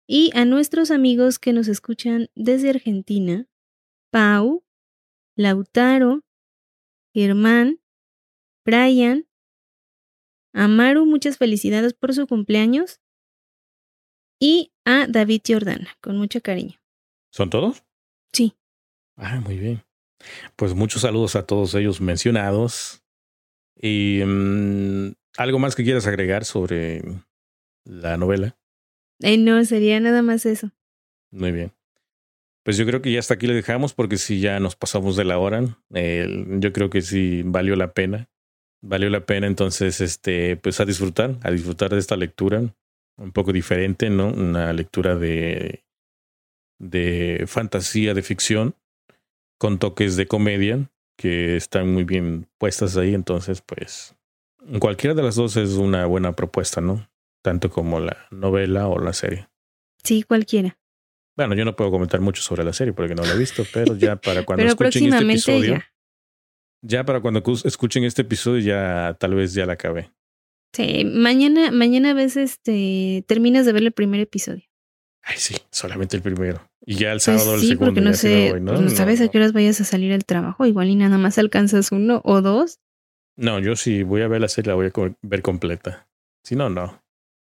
y a nuestros amigos que nos escuchan desde Argentina, Pau, Lautaro, Germán, Brian, Amaru, muchas felicidades por su cumpleaños. Y a David Jordana, con mucho cariño. ¿Son todos? Sí. Ah, muy bien. Pues muchos saludos a todos ellos mencionados. Y mm, algo más que quieras agregar sobre la novela. Eh, no, sería nada más eso. Muy bien. Pues yo creo que ya hasta aquí le dejamos porque si ya nos pasamos de la hora, yo creo que sí valió la pena valió la pena entonces este pues a disfrutar a disfrutar de esta lectura un poco diferente no una lectura de de fantasía de ficción con toques de comedia que están muy bien puestas ahí entonces pues cualquiera de las dos es una buena propuesta no tanto como la novela o la serie. Sí cualquiera. Bueno yo no puedo comentar mucho sobre la serie porque no la he visto pero ya para (laughs) cuando escuchen este episodio ya para cuando escuchen este episodio ya tal vez ya la acabé. Sí, mañana, mañana ves este, terminas de ver el primer episodio. Ay, sí, solamente el primero. Y ya el pues sábado el segundo. Porque no sé, ¿no? Pues, sabes a qué horas vayas a salir al trabajo. Igual y nada más alcanzas uno o dos. No, yo sí voy a ver la serie, la voy a ver completa. Si no, no.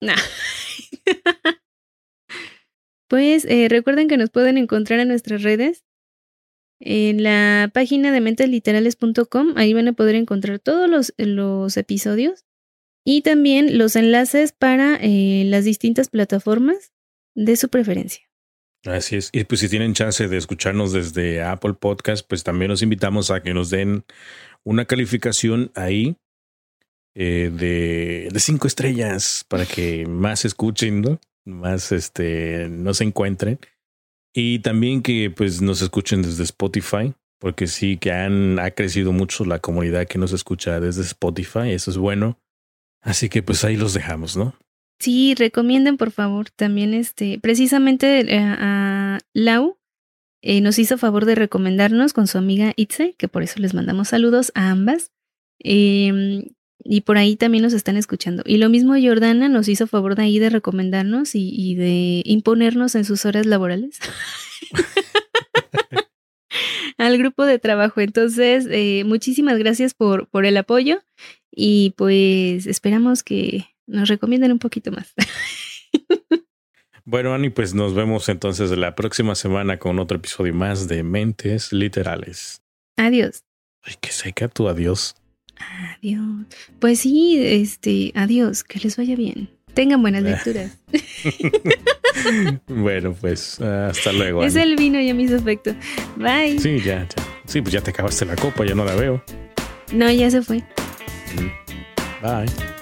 Nah. (laughs) Pues eh, recuerden que nos pueden encontrar en nuestras redes. En la página de mentesliterales.com, ahí van a poder encontrar todos los, los episodios y también los enlaces para eh, las distintas plataformas de su preferencia. Así es. Y pues si tienen chance de escucharnos desde Apple Podcast, pues también los invitamos a que nos den una calificación ahí eh, de, de, cinco estrellas para que más escuchen. Más este nos encuentren. Y también que pues nos escuchen desde Spotify, porque sí que han, ha crecido mucho la comunidad que nos escucha desde Spotify, eso es bueno. Así que pues ahí los dejamos, ¿no? Sí, recomienden por favor también este, precisamente eh, a Lau eh, nos hizo favor de recomendarnos con su amiga Itze, que por eso les mandamos saludos a ambas. Em, y por ahí también nos están escuchando. Y lo mismo Jordana nos hizo favor de ahí de recomendarnos y, de imponernos en sus horas laborales (laughs) al grupo de trabajo. Entonces, eh, muchísimas gracias por, por el apoyo y pues esperamos que nos recomienden un poquito más. Bueno, Ani, pues nos vemos entonces la próxima semana con otro episodio más de Mentes Literales. Adiós. Ay, que seca tu adiós. Adiós. Pues sí, este, adiós, que les vaya bien. Tengan buenas lecturas. (laughs) bueno, pues hasta luego. Es el vino ya mis aspecto. Bye. Sí, ya, ya. Sí, pues ya te acabaste la copa, ya no la veo. No, ya se fue. Bye.